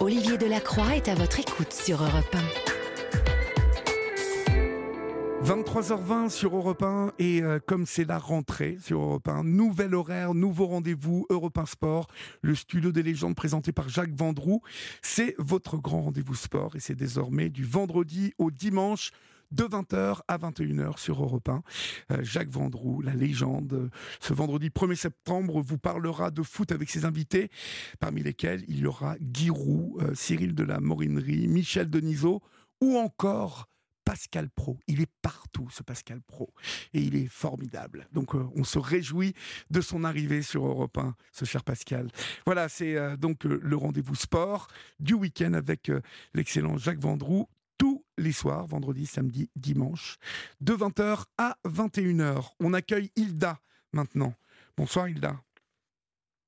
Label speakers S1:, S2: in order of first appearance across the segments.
S1: Olivier Delacroix est à votre écoute sur Europe 1.
S2: 23h20 sur Europe 1 et euh, comme c'est la rentrée sur Europe 1, nouvel horaire, nouveau rendez-vous Europe 1 Sport, le studio des légendes présenté par Jacques Vendroux. C'est votre grand rendez-vous sport et c'est désormais du vendredi au dimanche de 20h à 21h sur Europe 1. Euh, Jacques Vendroux, la légende, ce vendredi 1er septembre, vous parlera de foot avec ses invités, parmi lesquels il y aura Guy Roux, euh, Cyril de la Morinerie, Michel Denisot ou encore Pascal Pro. Il est partout, ce Pascal Pro. Et il est formidable. Donc, euh, on se réjouit de son arrivée sur Europe 1, ce cher Pascal. Voilà, c'est euh, donc euh, le rendez-vous sport du week-end avec l'excellent Jacques Vendroux tous les soirs, vendredi, samedi, dimanche, de 20h à 21h. On accueille Hilda maintenant. Bonsoir Hilda.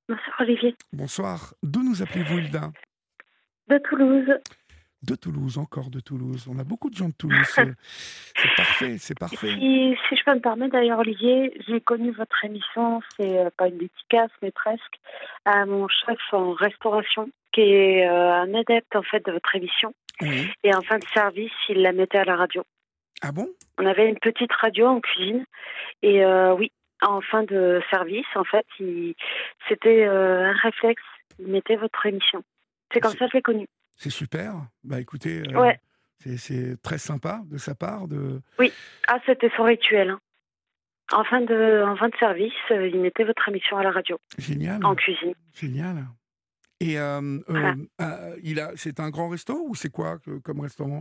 S3: Bonsoir Olivier.
S2: Bonsoir. D'où nous appelez-vous Hilda?
S3: De Toulouse.
S2: De Toulouse, encore de Toulouse. On a beaucoup de gens de Toulouse. C'est parfait, c'est parfait.
S3: Si, si je peux me permettre d'ailleurs Olivier, j'ai connu votre émission, c'est euh, pas une dédicace mais presque, à mon chef en restauration qui est euh, un adepte en fait de votre émission.
S2: Oui.
S3: Et en fin de service, il la mettait à la radio.
S2: Ah bon?
S3: On avait une petite radio en cuisine et euh, oui, en fin de service, en fait, il- c'était euh, un réflexe. Il mettait votre émission. C'est comme ça que je l'ai connu.
S2: C'est super. Bah écoutez, euh,
S3: Ouais.
S2: c'est- très sympa de sa part. De...
S3: Ah, c'était son rituel. hein. En fin de, en fin de service, il mettait votre émission à la radio,
S2: Génial.
S3: en cuisine.
S2: Génial. Et euh, euh,
S3: Voilà.
S2: euh, il a, c'est un grand resto ou c'est quoi que- comme restaurant?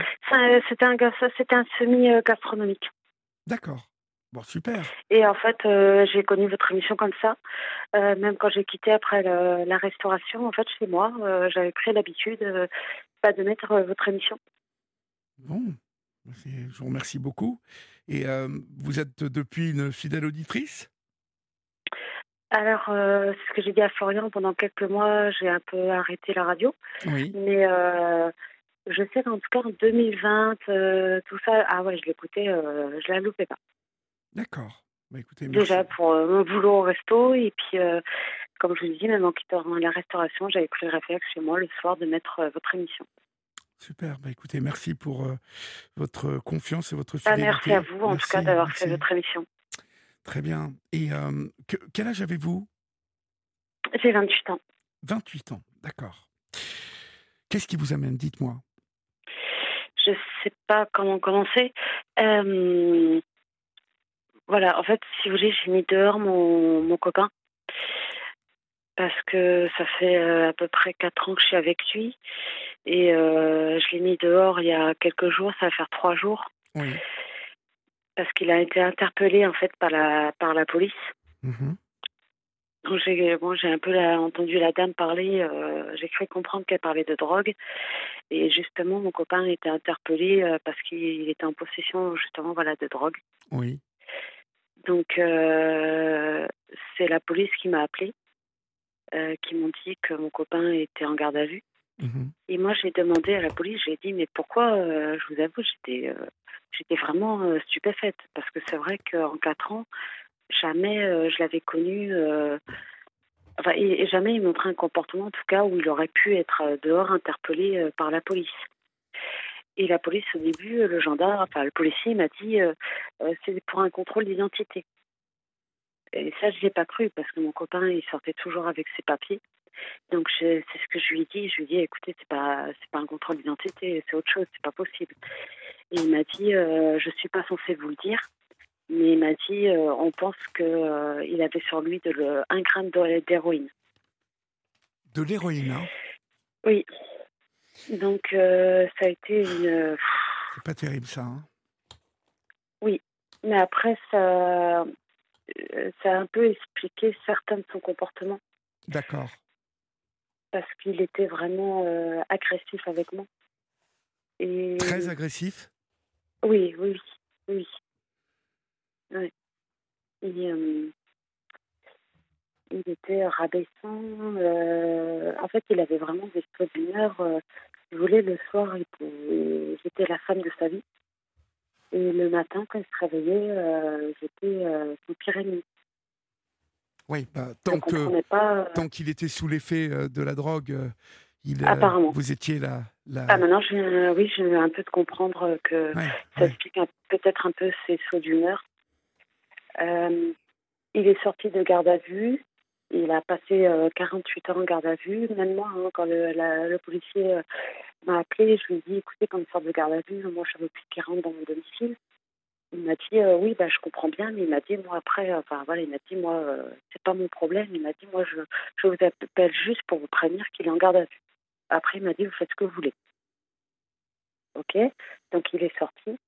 S3: C'était un, semi-gastronomique.
S2: D'accord. Bon, super.
S3: Et en fait, euh, j'ai connu votre émission comme ça. Euh, même quand j'ai quitté après le- la restauration, en fait, chez moi, euh, j'avais pris l'habitude euh, de mettre euh, votre émission.
S2: Bon, c'est- je vous remercie beaucoup. Et euh, vous êtes depuis une fidèle auditrice?
S3: Alors, euh, c'est ce que j'ai dit à Florian, pendant quelques mois, j'ai un peu arrêté la radio.
S2: Oui.
S3: Mais euh, je sais qu'en tout cas, en 2020, euh, tout ça, ah ouais, je l'écoutais, je la loupais pas.
S2: D'accord. Bah, écoutez, merci.
S3: Déjà pour mon boulot au resto, et puis, comme je vous dis, même en quittant la restauration, j'avais pris le réflexe chez moi le soir de mettre votre émission.
S2: Super. Bah, écoutez, merci pour votre confiance et votre
S3: Ah,
S2: fidélité.
S3: merci à vous, en tout cas, d'avoir fait votre émission.
S2: Très bien. Et euh, que- quel âge avez-vous?
S3: J'ai 28 ans.
S2: 28 ans. D'accord. Qu'est-ce qui vous amène Dites-moi?
S3: Je sais pas comment commencer. Euh, voilà, en fait, si vous voulez, j'ai mis dehors mon, mon copain. Parce que ça fait euh, à peu près quatre ans que je suis avec lui. Et euh, je l'ai mis dehors il y a quelques jours, ça va faire trois jours.
S2: Oui.
S3: Parce qu'il a été interpellé, en fait, par la, par la police.
S2: Mhm.
S3: Donc j'ai bon, j'ai un peu la- entendu la dame parler, euh, j'ai cru comprendre qu'elle parlait de drogue. Et justement, mon copain était interpellé euh, parce qu'il était en possession justement voilà, de drogue.
S2: Oui.
S3: Donc euh, c'est la police qui m'a appelé, qui m'ont dit que mon copain était en garde à vue.
S2: Mhm.
S3: Et moi j'ai demandé à la police, j'ai dit mais pourquoi Je vous avoue, j'étais j'étais vraiment euh, stupéfaite parce que c'est vrai qu'en quatre ans, jamais euh, je l'avais connu. euh, Enfin, et jamais il montrait un comportement, en tout cas, où il aurait pu être dehors interpellé par la police. Et la police, au début, le gendarme, enfin, le policier m'a dit c'est pour un contrôle d'identité. Et ça, je l'ai pas cru parce que mon copain, il sortait toujours avec ses papiers. Donc, c'est ce que je lui ai dit. Je lui ai dit écoutez, c'est pas, pas un contrôle d'identité, c'est autre chose, c'est pas possible. Et il m'a dit euh, je suis pas censé vous le dire. Mais il m'a dit, euh, on pense qu'il avait sur lui de le, un gramme d'hé- d'héroïne.
S2: De l'héroïne, hein?
S3: Oui. Donc, euh, ça a été une.
S2: C'est pas terrible ça. hein?
S3: Mais après, ça, euh, ça a un peu expliqué certains de son comportement.
S2: D'accord.
S3: Parce qu'il était vraiment euh, agressif avec moi. Et...
S2: Très agressif?
S3: Oui, oui, oui. oui. Et, euh, il était rabaissant. euh, en fait, il avait vraiment des sauts d'humeur. Euh, si vous voulez, le soir, il j'étais la femme de sa vie. Et le matin, quand il se réveillait, euh, j'étais son pire ennemi.
S2: Oui, bah, tant qu'il était sous l'effet de la drogue, euh, euh,
S3: Apparemment.
S2: vous étiez là.
S3: Ah, maintenant, je oui, je viens un peu de comprendre que
S2: Ouais,
S3: ça
S2: ouais.
S3: explique peut-être un peu ses sauts d'humeur. Euh, il est sorti de garde à vue. Il a passé euh, 48 heures en garde à vue. Même moi, hein, quand le, la- le policier euh, m'a appelé, je lui ai dit écoutez, quand il sort de garde à vue, moi, je veux plus qu'il rentre dans mon domicile. Il m'a dit euh, oui, bah, je comprends bien, mais il m'a dit moi après, euh, enfin voilà, il m'a dit moi, euh, c'est pas mon problème. Il m'a dit moi, je, je vous appelle juste pour vous prévenir qu'il est en garde à vue. Après, il m'a dit vous faites ce que vous voulez. Ok, donc il est sorti.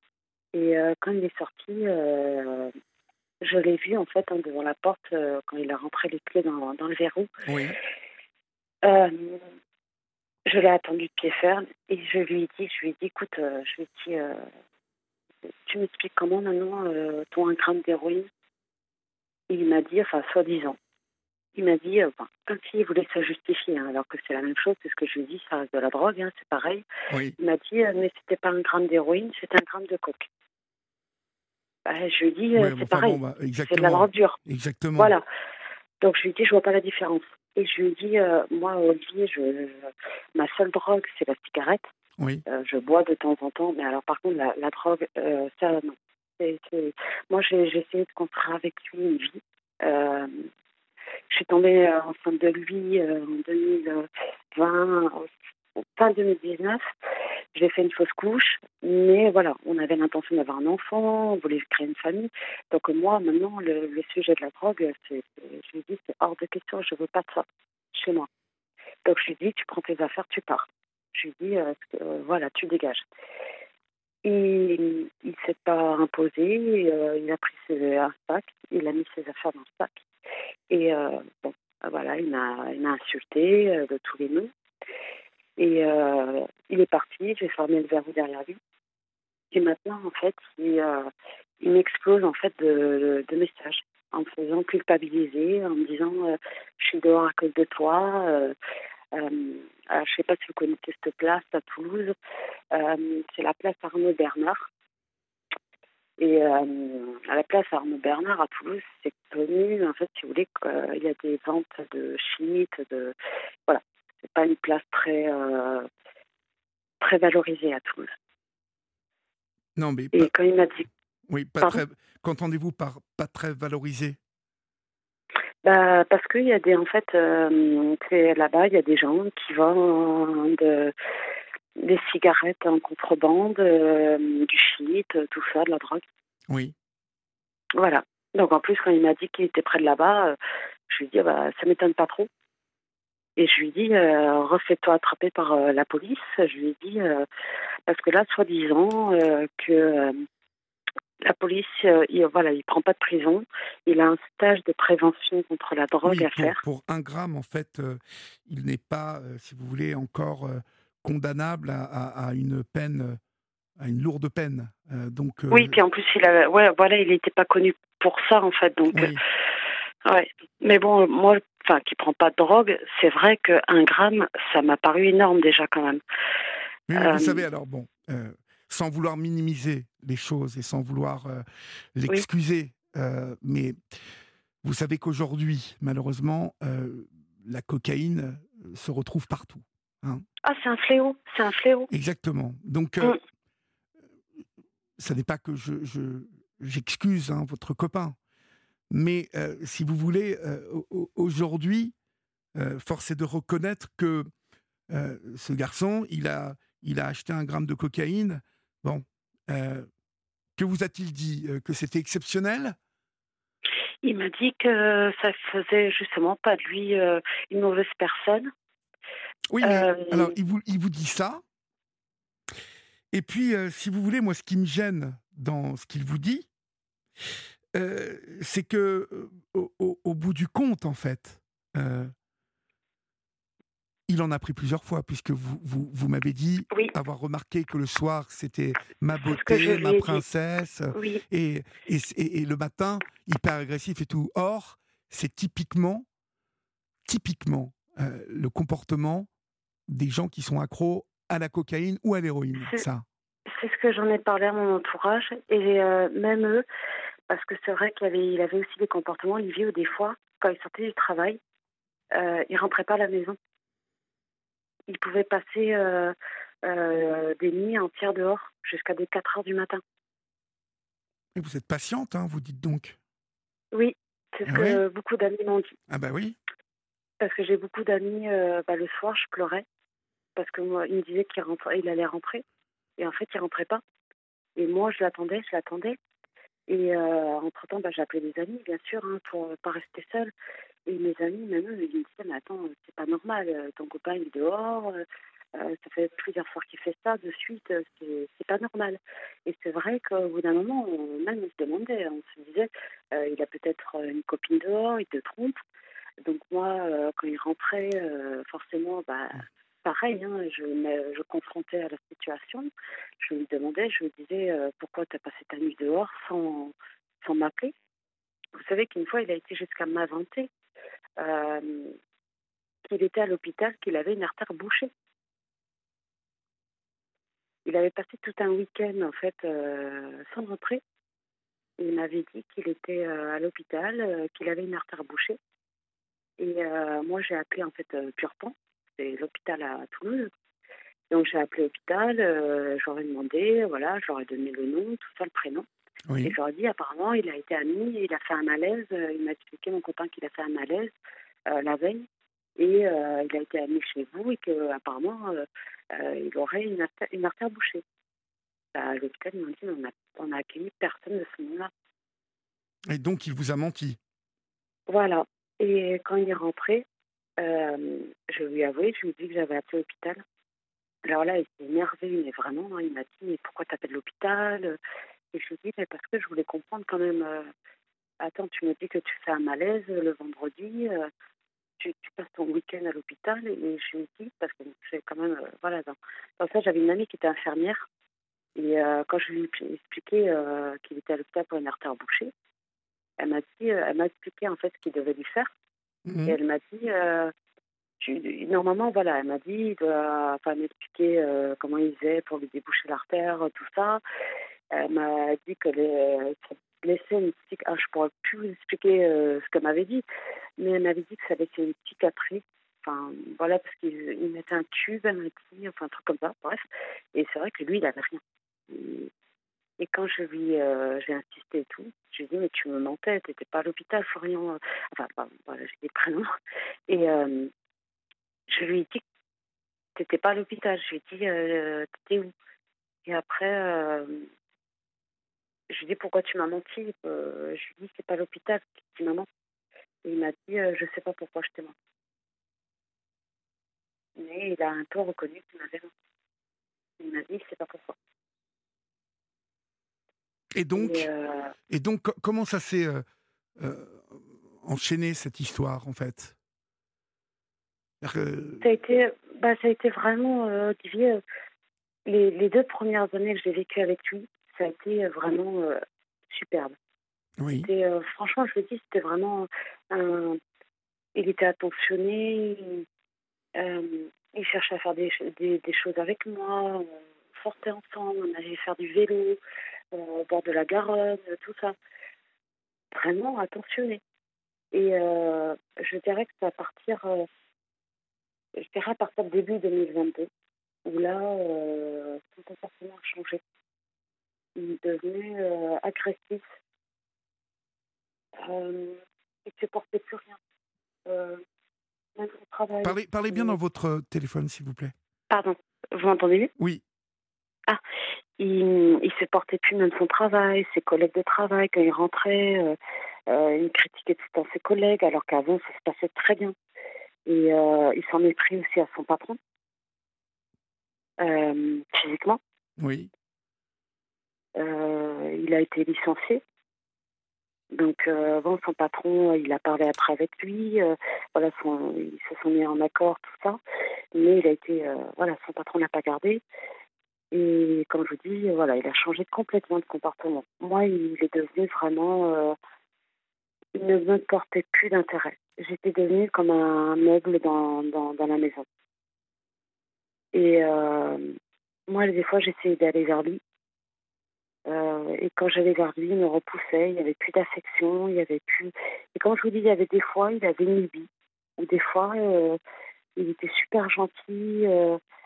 S3: Et euh, quand il est sorti, euh, je l'ai vu en fait hein, devant la porte euh, quand il a rentré les clés dans, dans le verrou.
S2: Oui.
S3: Je l'ai attendu de pied ferme et je lui ai dit, je lui ai dit, écoute, je lui ai dit, tu m'expliques comment maintenant ton un gramme d'héroïne? Et il m'a dit, enfin, soi-disant, il m'a dit, euh, enfin, comme s'il voulait se justifier, hein, alors que c'est la même chose, c'est ce que je lui dit, ça reste de la drogue, hein, c'est pareil.
S2: Oui.
S3: Il m'a dit, euh, mais c'était pas un gramme d'héroïne, c'était un gramme de coke. Bah, je lui ai dit, euh,
S2: Ouais,
S3: c'est pareil,
S2: bon, bah,
S3: c'est de la drogue dure.
S2: Exactement.
S3: Voilà. Donc je lui ai dit, je vois pas la différence. Et je lui ai dit, euh, moi, Olivier, je, ma seule drogue, c'est la cigarette.
S2: Oui.
S3: Euh, je bois de temps en temps, mais alors par contre, la, la drogue, euh, ça, non. C'est- c'est- Moi, j'ai j'ai essayé de construire avec lui une vie. Euh, je suis tombée euh, enceinte de lui euh, en 2020, au- fin 2019. J'ai fait une fausse couche, mais voilà, on avait l'intention d'avoir un enfant, on voulait créer une famille. Donc moi, maintenant, le, sujet de la drogue, je lui dis, c'est hors de question, je veux pas de ça chez moi. Donc je lui dis, tu prends tes affaires, tu pars. Je lui dis, euh, euh, voilà, tu dégages. Il il s'est pas imposé, euh, il a pris ses, un sac, il a mis ses affaires dans le sac. Et euh, bon, voilà, il m'a, insulté euh, de tous les noms. Et euh, il est parti, j'ai fermé le verrou derrière lui. Et maintenant, en fait, il, m'explose en fait de, messages en me faisant culpabiliser, en me disant je suis dehors à cause de toi. Je sais pas si vous connaissez cette place à Toulouse. C'est la place Arnaud Bernard. Et euh, à la place Arnaud Bernard à Toulouse, c'est connu, en fait, si vous voulez, qu'il y a des ventes de shit, de voilà, c'est pas une place très euh, très valorisée à Toulouse.
S2: Non, mais
S3: Et
S2: pas-
S3: quand il m'a dit,
S2: oui, pas
S3: Pardon
S2: très. Qu'entendez-vous par pas très valorisé?
S3: Bah, parce qu'il y a des, en fait, euh, là-bas, il y a des gens qui vendent des cigarettes en contrebande, euh, du shit, tout ça, de la drogue.
S2: Oui.
S3: Voilà. Donc en plus, quand il m'a dit qu'il était près de là-bas, euh, je lui ai dit, ah bah, ça m'étonne pas trop. Et je lui ai dit, euh, refais-toi attraper par euh, la police. Je lui ai dit, euh, parce que là, soi-disant, euh, que euh, la police, euh, il, voilà, il prend pas de prison. Il a un stage de prévention contre la drogue
S2: Oui,
S3: à
S2: pour,
S3: faire.
S2: pour un gramme, en fait, euh, il n'est pas, euh, si vous voulez, encore euh, condamnable à, à- à une peine, à une lourde peine. Euh, donc, euh,
S3: Oui, puis en plus, il a, ouais, voilà, il n'était pas connu pour ça, en fait. Donc,
S2: oui.
S3: euh, ouais. Mais bon, moi, enfin, qui prend pas de drogue, c'est vrai qu'un gramme, ça m'a paru énorme déjà quand même.
S2: Mais vous
S3: Euh,
S2: savez, alors bon, sans vouloir minimiser les choses et sans vouloir l'excuser, mais vous savez qu'aujourd'hui, malheureusement, la cocaïne se retrouve partout.
S3: Ah, c'est un fléau, c'est un fléau.
S2: Exactement. Donc, euh,
S3: Mm.
S2: ça n'est pas que je, je- j'excuse hein, votre copain, mais euh, si vous voulez, euh, au- au- aujourd'hui, force est de reconnaître que ce garçon, il a, il a acheté un gramme de cocaïne. Bon, que vous a-t-il dit Que c'était exceptionnel?
S3: Il m'a dit que ça faisait justement pas de lui une mauvaise personne.
S2: Oui, mais
S3: Euh,
S2: alors il vous, il vous dit ça. Et puis, euh, si vous voulez, moi, ce qui me gêne dans ce qu'il vous dit, euh, c'est que au, au- au bout du compte, en fait, il en a pris plusieurs fois, puisque vous, vous, vous m'avez dit
S3: Oui,
S2: avoir remarqué que le soir, c'était ma beauté, ma princesse,
S3: oui.
S2: et, et, et- et le matin, hyper agressif et tout. Or, c'est typiquement, typiquement euh, le comportement des gens qui sont accros à la cocaïne ou à l'héroïne.
S3: C'est-
S2: Ça?
S3: C'est ce que j'en ai parlé à mon entourage et euh, même eux, parce que c'est vrai qu'il avait, il avait aussi des comportements, Olivier, où des fois, quand il sortait du travail, euh, il rentrait pas à la maison. il pouvait passer des nuits entières dehors jusqu'à des 4 heures du matin.
S2: Et vous êtes patiente, hein, vous dites donc?
S3: Oui, c'est ce
S2: Ah
S3: que beaucoup d'amis m'ont dit.
S2: Ah bah oui.
S3: Parce que j'ai beaucoup d'amis, bah, le soir, je pleurais. Parce que il me disait qu'il allait rentrer. Et en fait, il rentrait pas. Et moi, je l'attendais, je l'attendais. Et entre-temps, bah, appelé des amis, bien sûr, hein, pour ne pas rester seule. Et mes amis, même eux, me disaient, mais attends, c'est pas normal, ton copain, il est dehors, ça fait plusieurs fois qu'il fait ça de suite, c'est pas normal. Et c'est vrai qu'au bout d'un moment, même on se demandait, on se disait, il a peut-être une copine dehors, il te trompe. Donc moi, quand il rentrait, forcément, bah, pareil, hein, je me je confrontais à la situation. Je lui demandais, je lui disais, pourquoi tu as passé ta nuit dehors sans, sans m'appeler? Vous savez qu'une fois, il a été jusqu'à m'inventer qu'il était à l'hôpital, qu'il avait une artère bouchée. Il avait passé tout un week-end, en fait, sans rentrer. Il m'avait dit qu'il était à l'hôpital, qu'il avait une artère bouchée. Et moi, j'ai appelé, en fait, Purpan, c'est l'hôpital à Toulouse. Donc, j'ai appelé l'hôpital, j'aurais demandé, voilà, j'aurais donné le nom, tout ça, le prénom.
S2: Oui.
S3: Et ai dit, apparemment, il a été admis, il a fait un malaise. Il m'a expliqué, mon copain, qu'il a fait un malaise la veille. Et il a été admis chez vous et qu'apparemment, il aurait une artère, une artère bouchée. Bah, à l'hôpital, ils m'ont dit, on a, on a accueilli personne de ce nom-là.
S2: Et donc, il vous a menti?
S3: Voilà. Et quand il est rentré, je lui ai avoué, je lui dit que j'avais appelé l'hôpital. Alors là, il s'est énervé, mais vraiment, hein, il m'a dit, mais pourquoi tu appelles l'hôpital Et je lui dit, mais parce que je voulais comprendre quand même. Attends, tu me dis que tu fais un malaise le vendredi, tu, passes ton week-end à l'hôpital, et je lui dit, parce que j'ai quand même, voilà, dans, dans ça, j'avais une amie qui était infirmière, et quand je lui ai expliqué qu'il était à l'hôpital pour une artère bouchée, elle m'a dit, elle m'a expliqué en fait ce qu'il devait lui faire.
S2: Mhm.
S3: Et elle m'a dit, euh, tu, normalement, voilà, elle m'a dit, il doit enfin, m'expliquer euh, comment il faisait pour lui déboucher l'artère, tout ça. Elle m'a dit que les, laissait une petite, ah, je pourrais plus vous expliquer euh, ce qu'elle m'avait dit, mais elle m'avait dit que ça laissait une cicatrice. Enfin, voilà, parce qu'il il mettait un tube, elle m'a dit, enfin, un truc comme ça, bref. Et c'est vrai que lui, il avait rien. Et, quand je lui, euh, j'ai insisté et tout, je lui ai dit, mais tu me mentais, t'étais pas à l'hôpital, Florian. Enfin, bah, voilà, j'ai des prénoms. Et euh, je lui ai dit, t'étais pas à l'hôpital. Je lui ai dit, euh, t'étais où? Et après, euh, je lui ai dit, pourquoi tu m'as menti? Euh, Je lui ai dit, c'est pas l'hôpital qui m'a menti. Et il m'a dit, euh, je sais pas pourquoi je t'ai menti. Mais il a un peu reconnu qu'il m'avait menti. Il m'a dit, c'est pas pourquoi.
S2: Et donc,
S3: Et, euh,
S2: et donc co- comment ça s'est euh, euh, enchaîné, cette histoire, en fait? Que-
S3: Ça a été, bah, ça a été vraiment, euh, Olivier, les, les deux premières années que j'ai vécues avec lui, ça a été vraiment euh, superbe.
S2: Oui,
S3: euh, franchement, je le dis, c'était vraiment un... Il était attentionné, il, il cherchait à faire des, des, des choses avec moi, on sortait ensemble, on allait faire du vélo au bord de la Garonne, tout ça. Vraiment attentionné. Et euh, je dirais que c'est à partir, euh, je dirais à partir de début 2022, où là, euh, son comportement a changé. Il devenait euh, agressif. Euh, il ne supportait plus rien. Euh, même au travail.
S2: parlez, parlez bien dans votre téléphone, s'il vous plaît.
S3: Pardon, vous m'entendez mieux?
S2: Oui,
S3: il, il supportait plus même son travail, ses collègues de travail, quand il rentrait, euh, euh, il critiquait tout le temps ses collègues, alors qu'avant, ça se passait très bien. Et euh, il s'en est pris aussi à son patron, physiquement.
S2: oui.
S3: Il a été licencié. Donc, bon, son patron, il a parlé après avec lui. voilà, son, ils se sont mis en accord, tout ça. Mais il a été, voilà, son patron l'a pas gardé. Et comme je vous dis, voilà, il a changé complètement de comportement. Moi, il est devenu vraiment, euh, il ne me portait plus d'intérêt. J'étais devenue comme un meuble dans, dans, la maison. Et euh, moi, des fois, j'essayais d'aller vers lui. Euh, et quand j'allais vers lui, il me repoussait, il n'y avait plus d'affection, il y avait plus. Et comme je vous dis, il y avait des fois, il avait une lubie. Des fois, Il était super gentil,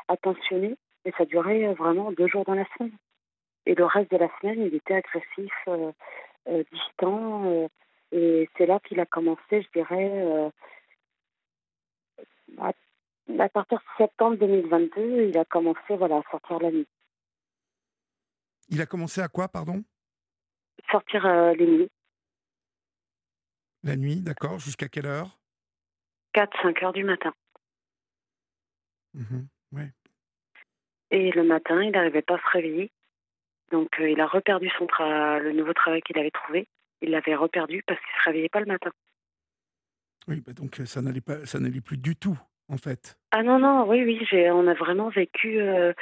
S3: attentionné, et ça durait vraiment deux jours dans la semaine. Et le reste de la semaine, il était agressif, euh, euh, distant. et c'est là qu'il a commencé, je dirais, à, à, partir de septembre 2022, il a commencé voilà, à sortir la nuit.
S2: Il a commencé à quoi, pardon?
S3: Sortir les nuits.
S2: La nuit, d'accord. Jusqu'à quelle heure?
S3: 4-5 heures du matin.
S2: Mmh
S3: et le matin, il n'arrivait pas à se réveiller. Donc, euh, il a reperdu son le nouveau travail qu'il avait trouvé. Il l'avait reperdu parce qu'il ne se réveillait pas le matin.
S2: Oui, bah donc euh, ça n'allait pas, ça n'allait plus du tout, en fait.
S3: Ah non, non, oui, oui, on a vraiment vécu euh,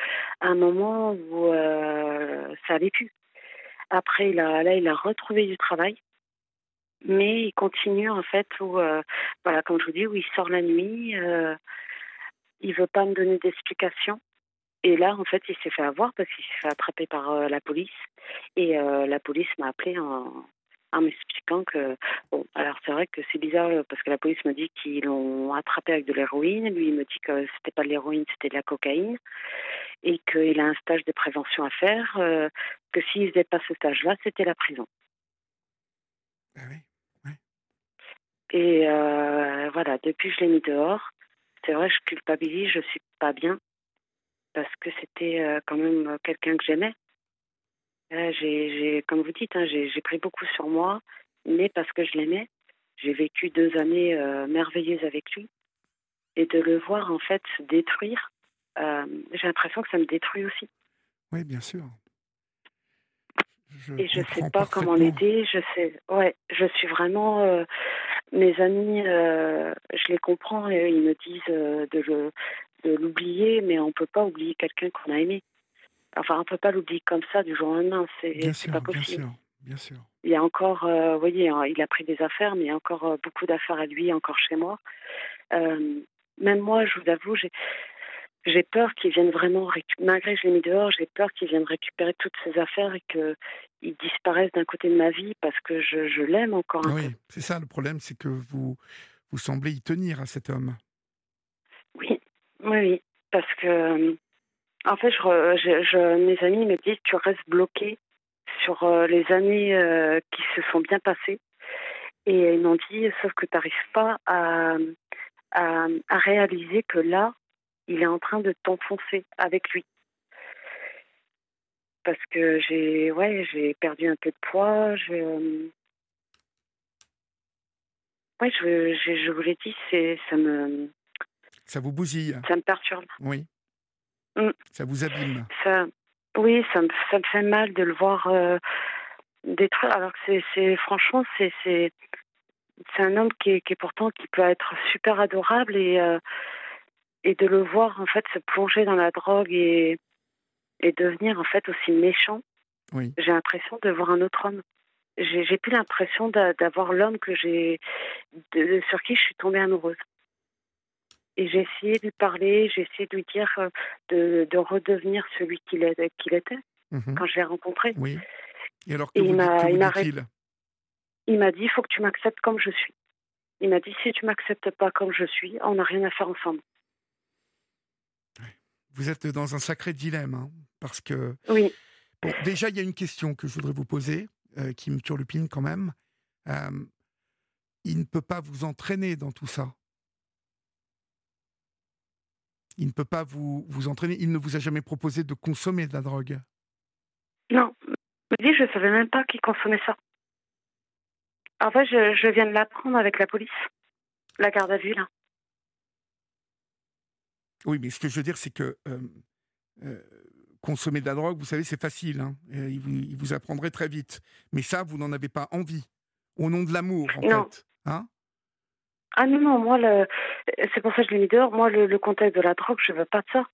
S3: un moment où ça n'allait plus. Après, il a, là, il a retrouvé du travail mais il continue en fait où, voilà, comme je vous dis, où il sort la nuit, il veut pas me donner d'explications. Et là, en fait, il s'est fait avoir parce qu'il s'est fait attraper par euh, la police. Et euh, la police m'a appelé en, en m'expliquant que, bon, alors c'est vrai que c'est bizarre parce que la police me dit qu'ils l'ont attrapé avec de l'héroïne. Lui, il me dit que c'était pas de l'héroïne, c'était de la cocaïne. Et qu'il a un stage de prévention à faire, que s'il faisait pas ce stage-là, c'était la prison.
S2: Ah oui.
S3: Et euh, voilà, depuis je l'ai mis dehors. C'est vrai, je culpabilise, je suis pas bien parce que c'était euh, quand même quelqu'un que j'aimais. j'ai, comme vous dites, hein, j'ai pris beaucoup sur moi, mais parce que je l'aimais. J'ai vécu deux années euh, merveilleuses avec lui. Et de le voir en fait se détruire, j'ai l'impression que ça me détruit aussi.
S2: Oui, bien sûr.
S3: et je sais pas comment l'aider. Je sais, ouais, je suis vraiment mes amis, euh, je les comprends et ils me disent euh, de, de l'oublier, mais on ne peut pas oublier quelqu'un qu'on a aimé. Enfin, on ne peut pas l'oublier comme ça du jour au lendemain, c'est pas possible.
S2: Bien sûr, bien sûr.
S3: Il y a encore, euh, vous voyez, hein, il a pris des affaires, mais il y a encore beaucoup d'affaires à lui, encore chez moi. même moi, je vous avoue, j'ai j'ai peur qu'ils viennent vraiment, malgré que je l'ai mis dehors, j'ai peur qu'ils viennent récupérer toutes ces affaires et qu'ils disparaissent d'un côté de ma vie parce que je, je l'aime encore un
S2: oui, c'est ça le problème, c'est que vous, vous semblez y tenir à cet homme.
S3: Oui, oui, parce que, en fait, je, je, mes amis me disent tu restes bloqué sur euh, les années euh, qui se sont bien passées. Et ils m'ont dit, sauf que tu n'arrives pas à, à, réaliser que là, il est en train de t'enfoncer avec lui. Parce que j'ai ouais, j'ai perdu un peu de poids. Je, euh, ouais, je, je, je vous l'ai dit, c'est, ça me.
S2: Ça vous bousille.
S3: Ça me perturbe.
S2: Oui. Mm. Ça vous abîme.
S3: Ça, oui, ça me, ça me fait mal de le voir euh, détruire. Alors que c'est, franchement, c'est, c'est, c'est un homme qui est, qui est pourtant qui peut être super adorable et euh, et de le voir en fait se plonger dans la drogue et, et devenir en fait aussi méchant.
S2: Oui.
S3: J'ai l'impression de voir un autre homme. J'ai plus l'impression d'avoir l'homme que j'ai sur qui je suis tombée amoureuse. Et j'ai essayé de lui parler, j'ai essayé de lui dire euh, de, de redevenir celui qu'il était mhm. quand je l'ai rencontré.
S2: Oui. Et alors que il m'a
S3: il m'a dit il faut que tu m'acceptes comme je suis. Il m'a dit si tu m'acceptes pas comme je suis, on n'a rien à faire ensemble
S2: vous êtes dans un sacré dilemme, hein, parce que...
S3: Oui.
S2: déjà, il y a une question que je voudrais vous poser, euh, qui me turlupine quand même. Euh, il ne peut pas vous entraîner dans tout ça. Il ne peut pas vous, vous entraîner. Il ne vous a jamais proposé de consommer de la drogue.
S3: Non. Je ne savais même pas qu'il consommait ça. En fait, je, je viens de l'apprendre avec la police. La garde à vue, là.
S2: Oui, mais ce que je veux dire, c'est que euh, euh, consommer de la drogue, vous savez, c'est facile. Hein, il, vous, il, vous, apprendrait très vite. Mais ça, vous n'en avez pas envie. Au nom de l'amour, en fait. Hein
S3: ah non, non, moi, le... c'est pour ça que je l'ai mis dehors. Moi, le, le, contexte de la drogue, je veux pas de ça.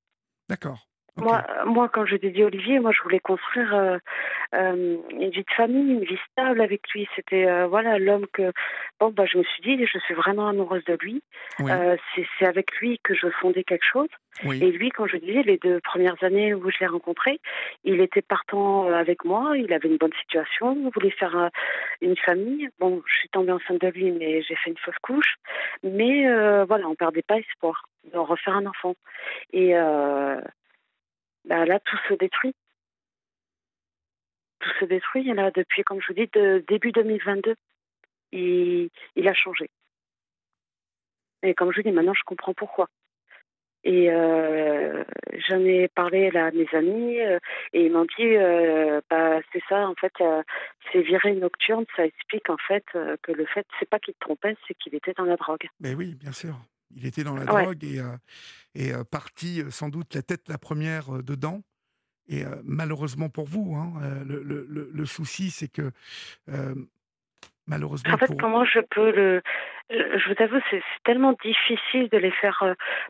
S2: D'accord.
S3: Moi, euh, moi, quand je dit Olivier, moi, je voulais construire euh, euh, une vie de famille, une vie stable avec lui. C'était voilà l'homme que. Bon, bah, je me suis dit, je suis vraiment amoureuse de lui. c'est avec lui que je fondais quelque chose. Et lui, quand je disais les deux premières années où je l'ai rencontré, il était partant avec moi. Il avait une bonne situation. Il voulait faire une famille. Bon, je suis tombée enceinte de lui, mais j'ai fait une fausse couche. Mais voilà, on perdait pas espoir de refaire un enfant. Et bah, là, tout se détruit. Tout se détruit. Là, depuis, comme je vous dis, de début 2022, il, il a changé. Et comme je vous dis, maintenant, je comprends pourquoi. Et euh, j'en ai parlé à mes amis euh, et ils m'ont dit euh, bah, c'est ça en fait ces virées nocturnes ça explique en fait que le fait c'est pas qu'il trompait c'est qu'il était dans la drogue.
S2: Mais oui bien sûr il était dans la drogue et, euh, et euh, parti euh, sans doute la tête la première dedans. Et malheureusement pour vous, hein, le, le, le, souci, c'est que malheureusement.
S3: En fait, comment je peux le. Je vous avoue, c'est tellement difficile de les faire.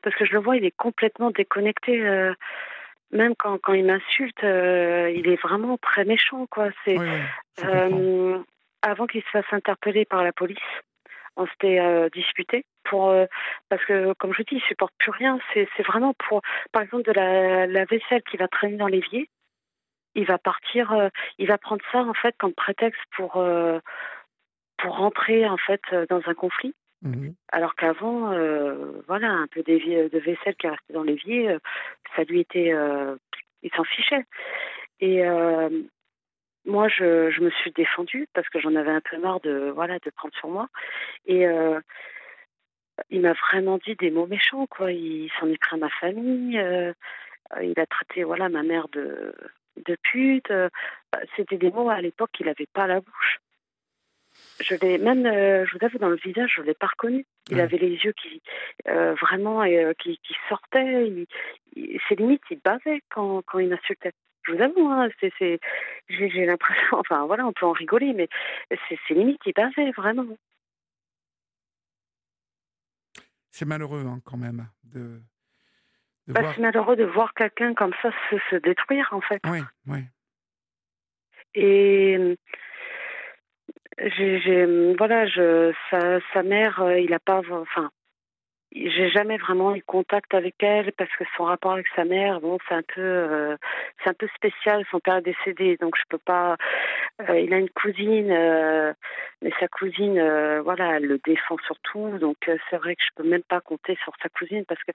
S3: parce que je le vois, il est complètement déconnecté. même quand, quand il m'insulte, il est vraiment très méchant. Quoi. C'est, avant qu'il se fasse interpeller par la police, on s'était disputé pour euh, parce que comme je dis, il supporte plus rien. C'est vraiment pour par exemple de la, la vaisselle qui va traîner dans l'évier. Il va partir, euh, il va prendre ça en fait comme prétexte pour pour rentrer en fait dans un conflit. Mmh Alors qu'avant, voilà, un peu de, vaisselle qui restait dans l'évier, ça lui était, il s'en fichait. Et moi, je, je, me suis défendue parce que j'en avais un peu marre de voilà de prendre sur moi. Et euh, il m'a vraiment dit des mots méchants, quoi. Il s'en est pris à ma famille. Euh, il a traité voilà ma mère de de pute. C'était des mots à l'époque qu'il n'avait pas à la bouche. Je l'ai même, euh, je vous avoue, dans le visage, je l'ai pas reconnu. Il avait les yeux qui vraiment qui, qui sortaient. Il, ses limites, il bavait quand quand il m'insultait je vous avoue, hein, c'est, j'ai, l'impression, enfin voilà, on peut en rigoler, mais c'est, limite il passait vraiment.
S2: C'est malheureux hein, quand même de.
S3: Bah, c'est malheureux de voir quelqu'un comme ça se, se, détruire en fait.
S2: Oui, oui.
S3: Et j'ai, voilà, je, sa, sa mère, euh, il a pas, enfin, j'ai jamais vraiment eu contact avec elle parce que son rapport avec sa mère, bon, c'est un peu, euh, c'est un peu spécial. Son père est décédé, donc je peux pas. Euh, il a une cousine, euh, mais sa cousine, voilà, elle le défend surtout. Donc c'est vrai que je peux même pas compter sur sa cousine parce que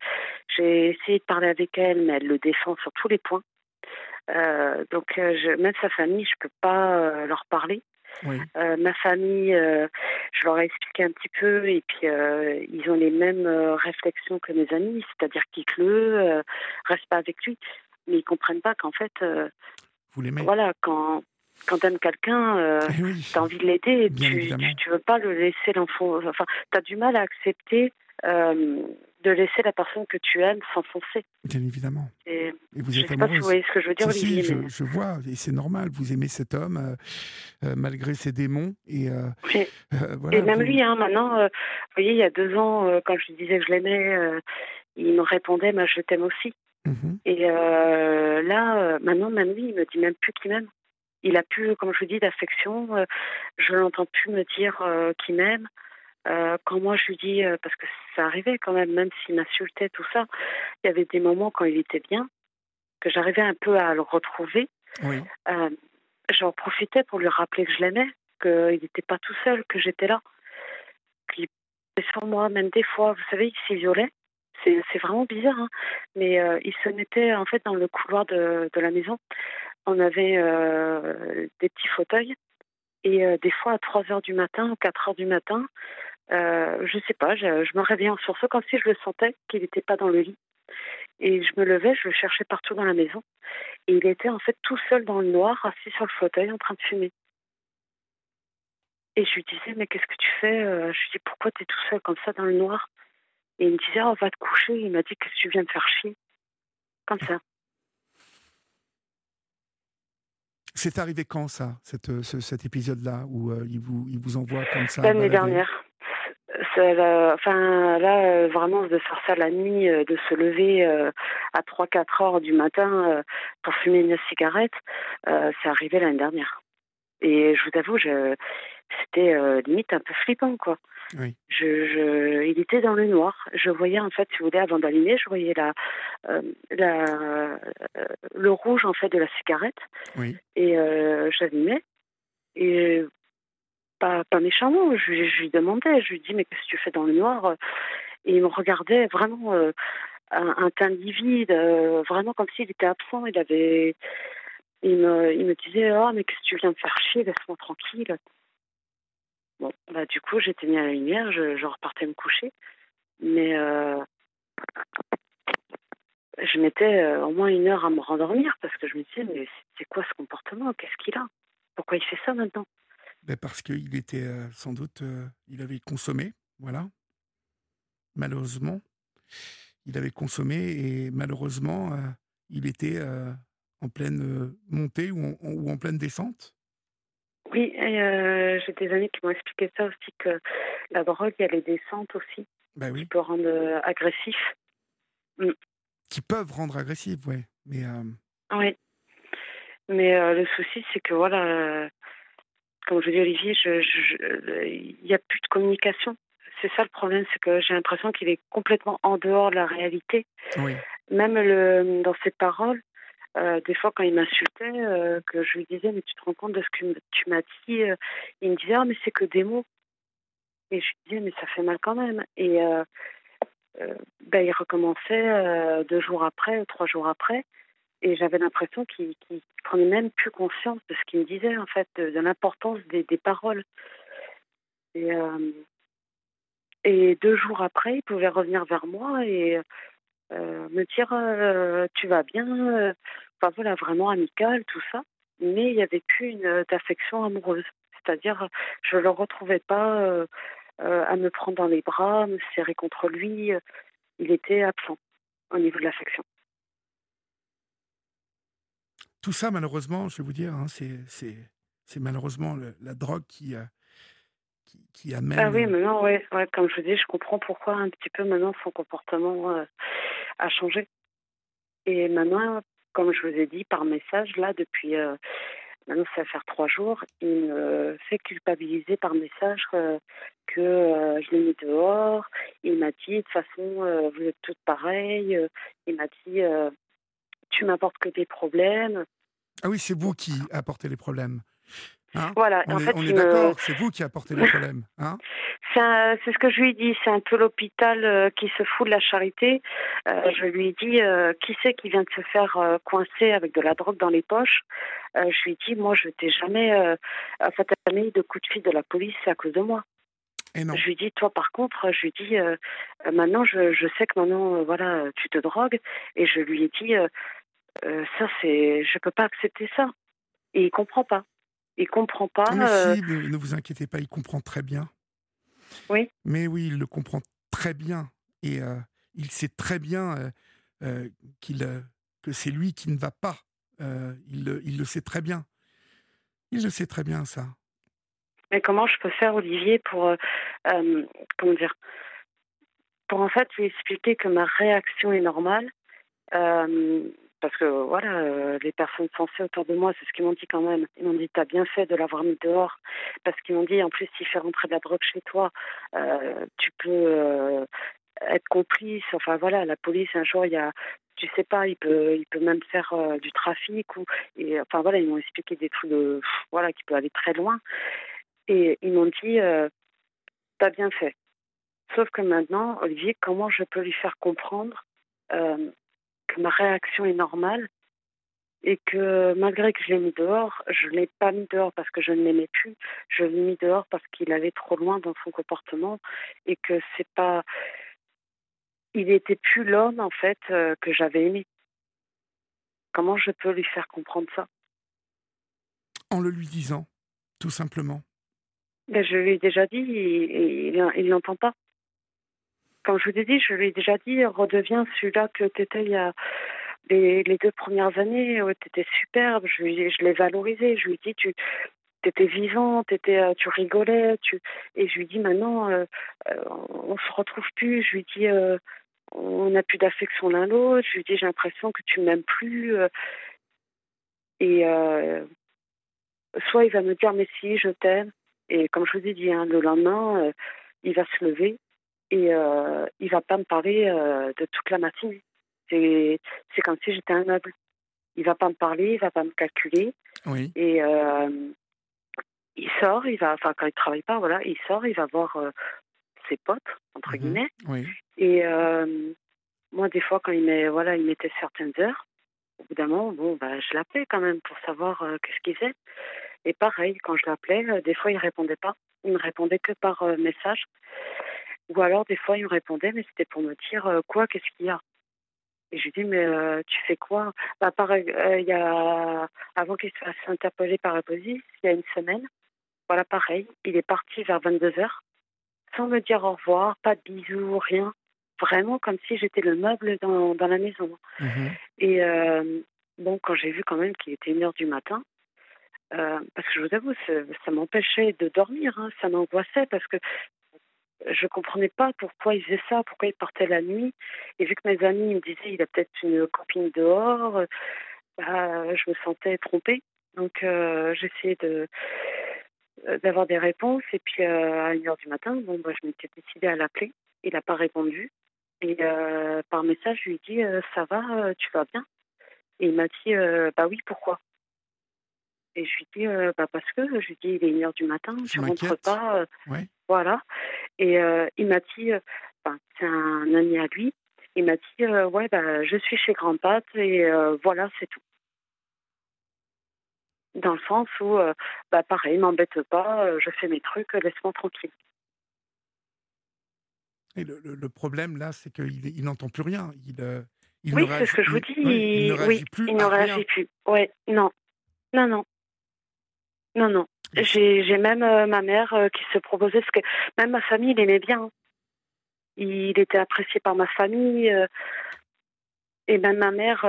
S3: j'ai essayé de parler avec elle, mais elle le défend sur tous les points. donc je, même sa famille, je peux pas leur parler. Euh, ma famille, euh, je leur ai expliqué un petit peu et puis euh, ils ont les mêmes réflexions que mes amis, c'est-à-dire qu'ils le reste pas avec lui, mais ils comprennent pas qu'en fait,
S2: vous.
S3: Voilà, quand quand t'aimes quelqu'un, eh tu as envie de l'aider, tu, tu, tu veux pas le laisser l'enfant, enfin, tu as du mal à accepter de laisser la personne que tu aimes s'enfoncer.
S2: Bien évidemment.
S3: Et, vous je êtes sais pas si vous voyez ce que je veux dire, Olivier.
S2: Si, je, vois, et c'est normal, vous aimez cet homme euh, euh, malgré ses démons. Et, euh,
S3: et même lui, hein, maintenant, vous voyez, il y a deux ans, quand je lui disais que je l'aimais, il me répondait, bah, je t'aime aussi. Mhm. Et là, maintenant, même lui, il me dit même plus qu'il m'aime. Il a plus, comme je vous dis, d'affection. je l'entends plus me dire qu'il m'aime. Euh, quand moi je lui dis, euh, parce que ça arrivait quand même, même s'il m'insultait, tout ça, il y avait des moments quand il était bien, que j'arrivais un peu à le retrouver. Euh, j'en profitais pour lui rappeler que je l'aimais, qu'il n'était pas tout seul, que j'étais là. Qu'il était sur moi, même des fois, vous savez, il s'isolait. C'est vraiment bizarre, hein. mais il se mettait en fait dans le couloir de, de la maison. On avait des petits fauteuils et des fois à 3 heures du matin ou 4 heures du matin, euh, je sais pas, je, me réveillais en sursaut comme si je le sentais qu'il n'était pas dans le lit. Et je me levais, je le cherchais partout dans la maison. Et il était en fait tout seul dans le noir, assis sur le fauteuil en train de fumer. Et je lui disais, mais qu'est-ce que tu fais euh, Je lui dis, pourquoi tu es tout seul comme ça dans le noir? Et il me disait, oh, va te coucher. Il m'a dit, qu'est-ce que tu viens de faire chier? Comme ça.
S2: C'est arrivé quand ça, cette, cet épisode-là, où euh, il, vous, il vous envoie comme ça
S3: L'année dernière. enfin là vraiment de faire ça la nuit, de se lever à 3-4 heures du matin pour fumer une cigarette, c'est arrivé l'année dernière. Et je vous avoue, je, c'était limite un peu flippant quoi.
S2: Oui.
S3: Je, je, il était dans le noir. Je voyais en fait, si vous voulez, avant d'allumer, je voyais la, la, le rouge en fait de la cigarette.
S2: Oui.
S3: Et j'allumais. Et pas, pas méchamment. Je, je, lui demandais, je lui dis, mais qu'est-ce que tu fais dans le noir? Et il me regardait vraiment euh, un, un, teint livide, euh, vraiment comme s'il était absent. Il avait. Il me, il me disait, oh, mais qu'est-ce que tu viens de faire chier, laisse-moi tranquille. Bon, bah, du coup, j'éteignais la lumière, je, repartais me coucher. Mais euh, je mettais euh, au moins une heure à me rendormir parce que je me disais, mais c'est quoi ce comportement? Qu'est-ce qu'il a? Pourquoi il fait ça maintenant?
S2: Ben parce qu'il était euh, sans doute, il avait consommé, voilà. Malheureusement, il avait consommé et malheureusement, il était en pleine montée ou en, pleine descente.
S3: Oui, j'ai des amis qui m'ont expliqué ça aussi, que la drogue, il y a les descentes aussi,
S2: ben oui.
S3: qui peut rendre agressif. Mm.
S2: Qui peuvent rendre agressif, ouais. Mais,
S3: Oui. Mais le souci, c'est que voilà comme je dis Olivier, il n'y a plus de communication. C'est ça le problème, c'est que j'ai l'impression qu'il est complètement en dehors de la réalité.
S2: Oui.
S3: Même le, dans ses paroles, euh, des fois quand il m'insultait, euh, que je lui disais mais tu te rends compte de ce que tu m'as dit, euh, il me disait ah mais c'est que des mots. Et je lui disais mais ça fait mal quand même. Et ben, il recommençait deux jours après, trois jours après. Et j'avais l'impression qu'il qu prenait même plus conscience de ce qu'il me disait, en fait, de, l'importance des, paroles. Et, et, deux jours après, il pouvait revenir vers moi et me dire Tu vas bien Enfin voilà, vraiment amical, tout ça. Mais il n'y avait plus une d'affection amoureuse. C'est-à-dire, je ne le retrouvais pas à me prendre dans les bras, me serrer contre lui. Il était absent au niveau de l'affection
S2: tout ça, malheureusement, je vais vous dire, hein, c'est malheureusement le, la drogue qui, euh, qui, qui, amène.
S3: Ah oui, maintenant, ouais, ouais, comme je vous dis, je comprends pourquoi un petit peu maintenant son comportement euh, a changé. Et maintenant, comme je vous ai dit par message, là, depuis. Euh, maintenant, ça va faire trois jours, il me fait culpabiliser par message que je l'ai mis dehors. Il m'a dit, de toute façon, vous êtes toutes pareilles. il m'a dit, tu m'apportes que des problèmes.
S2: Ah oui, c'est vous qui apportez les problèmes. Hein
S3: voilà,
S2: on
S3: en
S2: est,
S3: fait,
S2: on est d'accord, c'est vous qui apportez les problèmes. Hein
S3: c'est ce que je lui ai dit, c'est un peu l'hôpital euh, qui se fout de la charité. Euh, je lui ai dit, euh, qui c'est qui vient de se faire euh, coincer avec de la drogue dans les poches? Je lui ai dit, moi, je t'ai jamais, fait, jamais eu de coup de fil de la police, c'est à cause de moi.
S2: Et non.
S3: Je lui dis, toi par contre, je lui dis, maintenant, je, je, sais que maintenant, voilà, tu te drogues. Et je lui ai dit, euh, ça, c'est, je peux pas accepter ça. Et il comprend pas. Il comprend pas.
S2: Mais
S3: euh...
S2: si, ne vous inquiétez pas, il comprend très bien.
S3: Oui.
S2: Mais oui, il le comprend très bien. Et euh, il sait très bien euh, qu'il, que c'est lui qui ne va pas. il, il le sait très bien. Il le sait très bien, ça.
S3: Mais comment je peux faire, Olivier, pour. comment dire Pour en fait lui expliquer que ma réaction est normale. Parce que voilà, euh, les personnes sensées autour de moi, c'est ce qu'ils m'ont dit quand même. Ils m'ont dit t'as bien fait de l'avoir mis dehors, parce qu'ils m'ont dit en plus s'il fait rentrer de la drogue chez toi, euh, tu peux euh, être complice. Enfin voilà, la police un jour il y a, tu sais pas, il peut, il peut même faire du trafic ou, et enfin voilà, ils m'ont expliqué des trucs de, voilà, qui peuvent aller très loin. Et ils m'ont dit t'as bien fait. Sauf que maintenant, Olivier, comment je peux lui faire comprendre que ma réaction est normale et que malgré que je l'ai mis dehors, je ne l'ai pas mis dehors parce que je ne l'aimais plus, je l'ai mis dehors parce qu'il allait trop loin dans son comportement et que c'est pas. Il n'était plus l'homme en fait euh, que j'avais aimé. Comment je peux lui faire comprendre ça?
S2: En le lui disant, tout simplement.
S3: Ben, je lui ai déjà dit et il ne l'entend pas comme je vous ai dit, je lui ai déjà dit, redeviens celui-là que tu étais il y a les, deux premières années, tu étais superbe, je, je l'ai valorisé, je lui ai dit, tu étais vivante, étais, tu rigolais, tu et je lui dis maintenant, on se retrouve plus. Je lui dis, on n'a plus d'affection l'un l'autre. Je lui dis, j'ai l'impression que tu m'aimes plus. et soit il va me dire, mais si, je t'aime. Et comme je vous ai dit, hein, le lendemain, il va se lever et euh, il va pas me parler de toute la matinée. C'est comme si j'étais un meuble. Il va pas me parler, il va pas me calculer.
S2: Oui.
S3: Et euh, il sort, il va, enfin quand il travaille pas, voilà, il sort, il va voir euh, ses potes entre
S2: Mhm.
S3: guillemets.
S2: Oui.
S3: Et euh, moi, des fois, quand il met, voilà, il mettait certaines heures, au bout d'un moment, bon, bah, je l'appelais quand même pour savoir euh, qu'est-ce qu'il faisait. Et pareil, quand je l'appelais, euh, des fois, il répondait pas. Il me répondait que par euh, message. Ou alors, des fois, il me répondait, mais c'était pour me dire euh, quoi, qu'est-ce qu'il y a? Et je lui dis, mais euh, tu fais quoi? Bah, pareil, euh, il y a, avant qu'il se fasse interpeller par la police, il y a une semaine, voilà, pareil, il est parti vers 22h, sans me dire au revoir, pas de bisous, rien. Vraiment comme si j'étais le meuble dans, dans la maison.
S2: Mhm.
S3: Et euh, bon, quand j'ai vu quand même qu'il était une heure du matin, parce que je vous avoue, ça, ça m'empêchait de dormir, hein, ça m'angoissait parce que je comprenais pas pourquoi il faisait ça, pourquoi il partait la nuit. Et vu que mes amis me disaient il a peut-être une copine dehors, bah, je me sentais trompée. Donc euh, j'essayais de euh, d'avoir des réponses et puis euh, à une heure du matin, bon, bah, je m'étais décidée à l'appeler. Il n'a pas répondu. Et par message, je lui ai dit ça va, tu vas bien? Et il m'a dit bah oui, pourquoi? Et je lui dit euh, bah parce que je lui dit il est une heure du matin,
S2: Je
S3: je rentre pas. euh,
S2: Ouais.
S3: voilà. Et euh, il m'a dit, enfin, c'est un ami à lui, il m'a dit, ouais, bah, je suis chez Grand Pat et voilà, c'est tout. Dans le sens où, bah, pareil, m'embête pas, je fais mes trucs, laisse-moi tranquille.
S2: Et le, le- le problème là, c'est qu'il il n'entend plus rien. Il, il
S3: oui,
S2: ne
S3: c'est ce que je vous dis.
S2: il ne
S3: oui,
S2: réagit plus
S3: il ne
S2: rien.
S3: réagit plus. Ouais, non, non, non, non, non. J'ai même euh, ma mère euh, qui se proposait, parce que même ma famille l'aimait bien. hein. Il était apprécié par ma famille. euh, et même ma mère,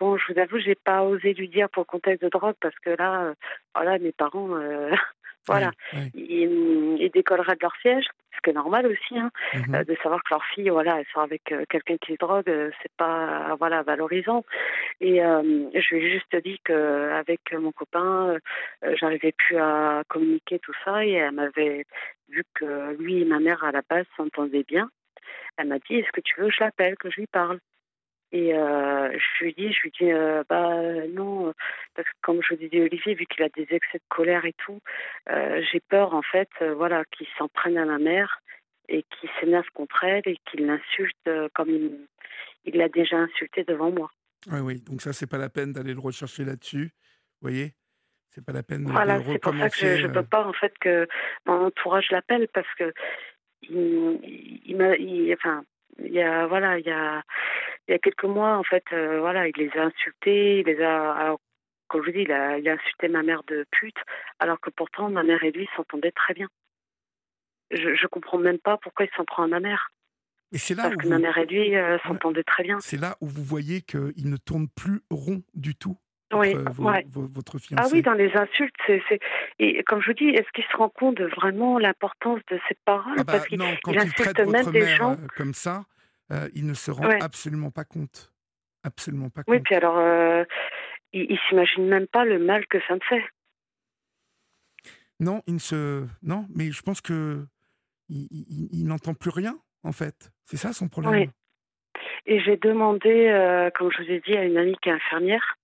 S3: bon, je vous avoue, j'ai pas osé lui dire pour le contexte de drogue, parce que là, voilà, mes parents, voilà, ils, ils décolleraient de leur siège, ce qui est normal aussi, hein,
S2: Mhm.
S3: euh, de savoir que leur fille, voilà, elle sort avec euh, quelqu'un qui se drogue, euh, c'est pas, voilà, valorisant. Et euh, je lui ai juste dit que avec mon copain, euh, j'arrivais plus à communiquer tout ça, et elle m'avait vu que lui et ma mère à la base s'entendaient bien. Elle m'a dit, est-ce que tu veux que je l'appelle, que je lui parle? Et euh, je lui dis, je lui dis, euh, bah non, parce que comme je vous disais Olivier, vu qu'il a des excès de colère et tout, euh, j'ai peur en fait, voilà, qu'il s'en prenne à ma mère et qu'il s'énerve contre elle et qu'il l'insulte comme il l'a déjà insulté devant moi.
S2: Ouais, oui, donc ça, c'est pas la peine d'aller le rechercher là-dessus. Vous voyez? C'est pas la peine de-
S3: Voilà,
S2: de
S3: c'est pour ça que je,
S2: euh,
S3: peux pas en fait que mon entourage l'appelle parce que il, il- enfin, il y a voilà, il y a il y a quelques mois en fait, euh, voilà, il les a insultés, il les a, alors, comme je vous dis, il a, il a insulté ma mère de pute, alors que pourtant ma mère et lui s'entendaient très bien. Je, je comprends même pas pourquoi il s'en prend à ma mère,
S2: Et c'est là,
S3: parce
S2: où
S3: que
S2: vous,
S3: ma mère et lui euh, s'entendaient très bien.
S2: c'est là où vous voyez qu'il ne tourne plus rond du tout.
S3: Oui,
S2: vos-
S3: ouais.
S2: vos- votre fiancé.
S3: Ah oui, dans les insultes, c'est, et comme je vous dis, est-ce qu'il se rend compte de vraiment l'importance de ces paroles?
S2: Ah bah,
S3: Parce qu'il insulte même
S2: votre
S3: des
S2: mère
S3: gens.
S2: euh, comme ça, euh, il ne se rend
S3: Ouais.
S2: absolument pas compte. Absolument pas
S3: Oui,
S2: compte.
S3: puis alors, euh, il, il s'imagine même pas le mal que ça me fait.
S2: Non, il ne se. Non, mais je pense que il, il- il n'entend plus rien, en fait. C'est ça son problème.
S3: Oui. Et j'ai demandé, euh, comme je vous ai dit, à une amie qui est infirmière,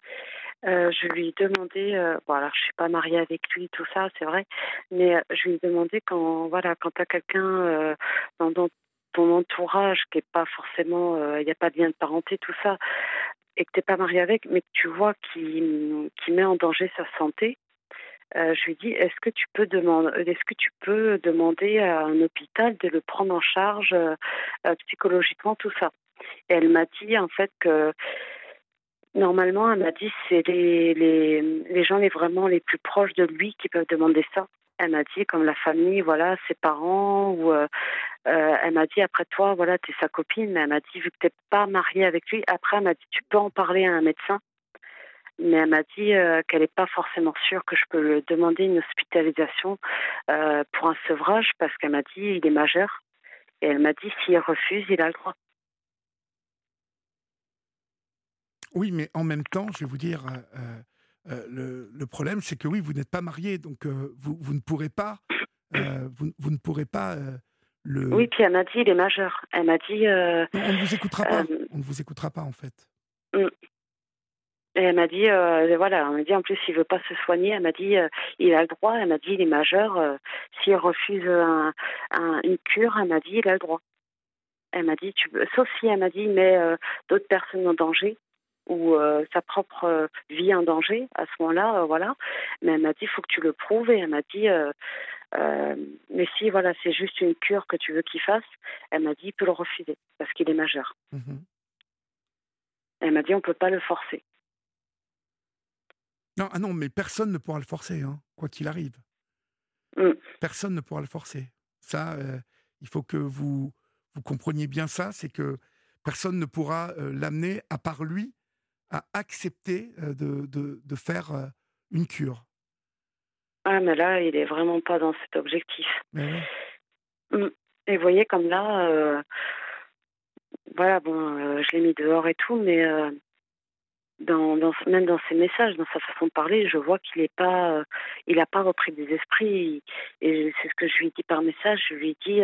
S3: euh, je lui ai demandé, euh, bon alors je suis pas mariée avec lui, tout ça, c'est vrai, mais je lui ai demandé quand, voilà, quand tu as quelqu'un dans, dans entourage qui est pas forcément, euh, il n'y a pas de lien de parenté, tout ça, et que tu n'es pas marié avec, mais que tu vois qui met en danger sa santé, euh, je lui dis est-ce que tu peux demander est-ce que tu peux demander à un hôpital de le prendre en charge euh, euh, psychologiquement tout ça? Et elle m'a dit en fait que normalement elle m'a dit c'est les, les les gens les vraiment les plus proches de lui qui peuvent demander ça elle m'a dit comme la famille voilà ses parents ou euh, euh, elle m'a dit après toi voilà t'es sa copine mais elle m'a dit vu que t'es pas mariée avec lui après elle m'a dit tu peux en parler à un médecin mais elle m'a dit qu'elle n'est pas forcément sûre que je peux lui demander une hospitalisation pour un sevrage parce qu'elle m'a dit il est majeur et elle m'a dit s'il refuse, il a le droit.
S2: Oui, mais en même temps, je vais vous dire, le, le, problème, c'est que oui, vous n'êtes pas marié, donc vous, vous, ne pourrez pas, vous, vous, ne pourrez pas le.
S3: Oui, puis elle m'a dit il est majeur. Elle m'a dit.
S2: on ne vous écoutera pas. on ne vous écoutera pas en fait.
S3: Mm. Et elle m'a dit, voilà, on m'a dit en plus, il veut pas se soigner. Elle m'a dit, il a le droit. Elle m'a dit, il est majeur. S'il refuse un, une cure, elle m'a dit, il a le droit. Elle m'a dit, tu sauf si elle m'a dit, il met d'autres personnes en danger ou sa propre vie en danger. À ce moment-là, voilà. Mais elle m'a dit, il faut que tu le prouves. Et elle m'a dit, mais si voilà, c'est juste une cure que tu veux qu'il fasse, elle m'a dit, il peut le refuser parce qu'il est majeur. Mmh elle m'a dit, on peut pas le forcer.
S2: Non, ah non, mais personne ne pourra le forcer, hein, quoi qu'il arrive.
S3: Mm.
S2: Personne ne pourra le forcer. Ça, euh, il faut que vous, vous compreniez bien ça, c'est que personne ne pourra euh, l'amener, à part lui, à accepter de, de, de, faire une cure.
S3: Ah, mais là, il est vraiment pas dans cet objectif. Mm. Et vous voyez, comme là, voilà, bon, je l'ai mis dehors et tout, mais dans, dans, même dans ses messages, dans sa façon de parler, je vois qu'il n'est pas, il n'a pas repris des esprits. Et c'est ce que je lui dis par message. Je lui dis,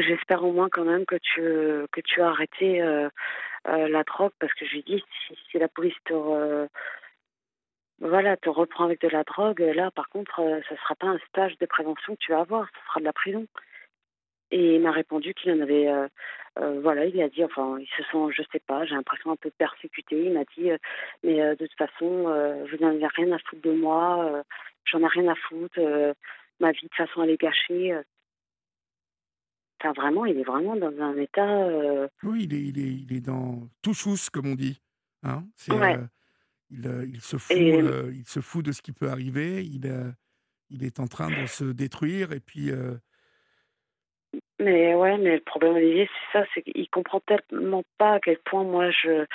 S3: j'espère au moins quand même que tu, que tu as arrêté euh, la drogue, parce que je lui dis, si, si la police te, voilà, te reprend avec de la drogue, là, par contre, ce ne sera pas un stage de prévention que tu vas avoir, ce sera de la prison. Et il m'a répondu qu'il en avait. Euh, euh, voilà, il a dit, enfin, ils se sont, je sais pas, j'ai l'impression un peu persécutés. Il m'a dit, euh, mais de toute façon, vous n'en avez rien à foutre de moi, j'en ai rien à foutre, ma vie de toute façon elle est gâchée. Enfin, vraiment, il est vraiment dans un état.
S2: Oui, il est, il est, il est dans tout chousse, comme on dit. Hein il, il, se fout, il se fout de ce qui peut arriver. Il, il est en train de se détruire et puis
S3: mais ouais, mais le problème Olivier, c'est ça, c'est qu'il comprend tellement pas à quel point moi je,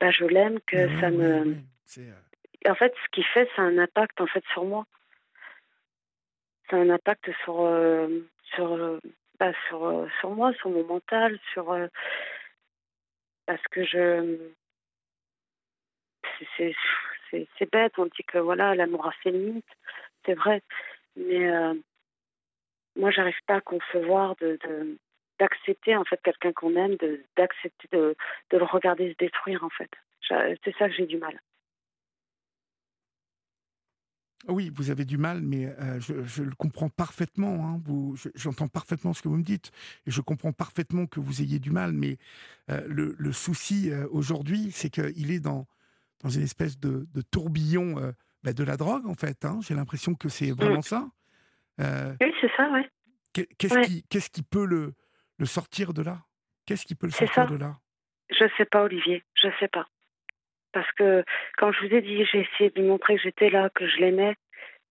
S3: bah, je l'aime que ça me. Euh en fait, ce qu'il fait, c'est un impact en fait sur moi. C'est un impact sur euh, sur sur sur moi, sur mon mental, sur parce que je c'est bête. On dit que voilà, l'amour a ses limites, c'est vrai, mais moi, j'arrive pas à concevoir de, d'accepter en fait quelqu'un qu'on aime, de, d'accepter de, de, le regarder se détruire en fait. C'est ça que j'ai du mal.
S2: Oui, vous avez du mal, mais euh, je, le comprends parfaitement. Hein. J'entends parfaitement ce que vous me dites, et je comprends parfaitement que vous ayez du mal. Mais euh, le, le, souci euh, aujourd'hui, c'est qu'il est dans dans une espèce de, de tourbillon bah, de la drogue, en fait. Hein. J'ai l'impression que c'est vraiment mm. ça.
S3: Oui, c'est ça, ouais.
S2: Qu'est-ce qui, peut le, le sortir de là? Qu'est-ce qui peut le sortir de là?
S3: Je sais pas, Olivier, je sais pas. Parce que, quand je vous ai dit, j'ai essayé de lui montrer que j'étais là, que je l'aimais,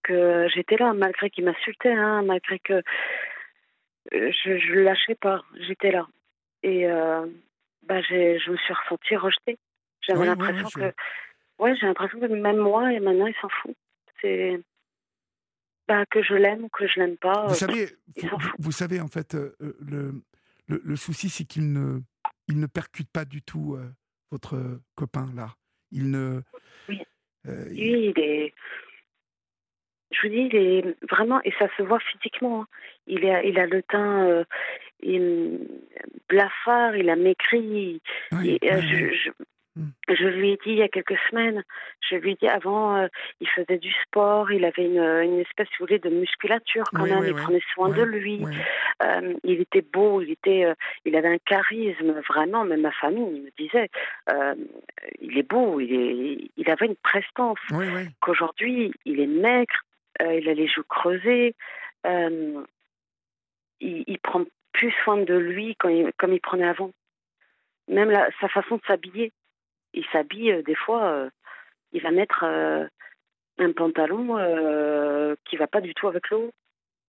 S3: que j'étais là, malgré qu'il m'insultait, hein, malgré que euh, je ne le lâchais pas, j'étais là. Et euh, bah, je me suis ressentie rejetée. J'avais l'impression que. Ouais, j'ai l'impression que même moi, et maintenant, il s'en fout. C'est. Bah, que je l'aime ou que je l'aime pas.
S2: Vous euh, savez, vous, savez en fait, euh, euh, le, le, le, souci c'est qu'il ne, il ne percute pas du tout votre copain là. Il ne.
S3: Oui. il... est. Je vous dis, il est vraiment et ça se voit physiquement. Hein. Il a, il a le teint il, blafard, il a maigri.
S2: Oui,
S3: je, Mm. Je lui ai dit il y a quelques semaines, je lui ai dit avant, euh, il faisait du sport, il avait une, une espèce, si vous voulez, de musculature quand même, il prenait soin de lui, euh, il était beau, il était, euh, il avait un charisme vraiment, même ma famille me disait, il est beau, il, est, il avait une prestance. Qu'aujourd'hui, il est maigre, il a les joues creusées, il, il prend plus soin de lui quand comme il prenait avant. Même la, sa façon de s'habiller il s'habille euh, des fois, euh, il va mettre euh, un pantalon qui va pas du tout avec l'eau.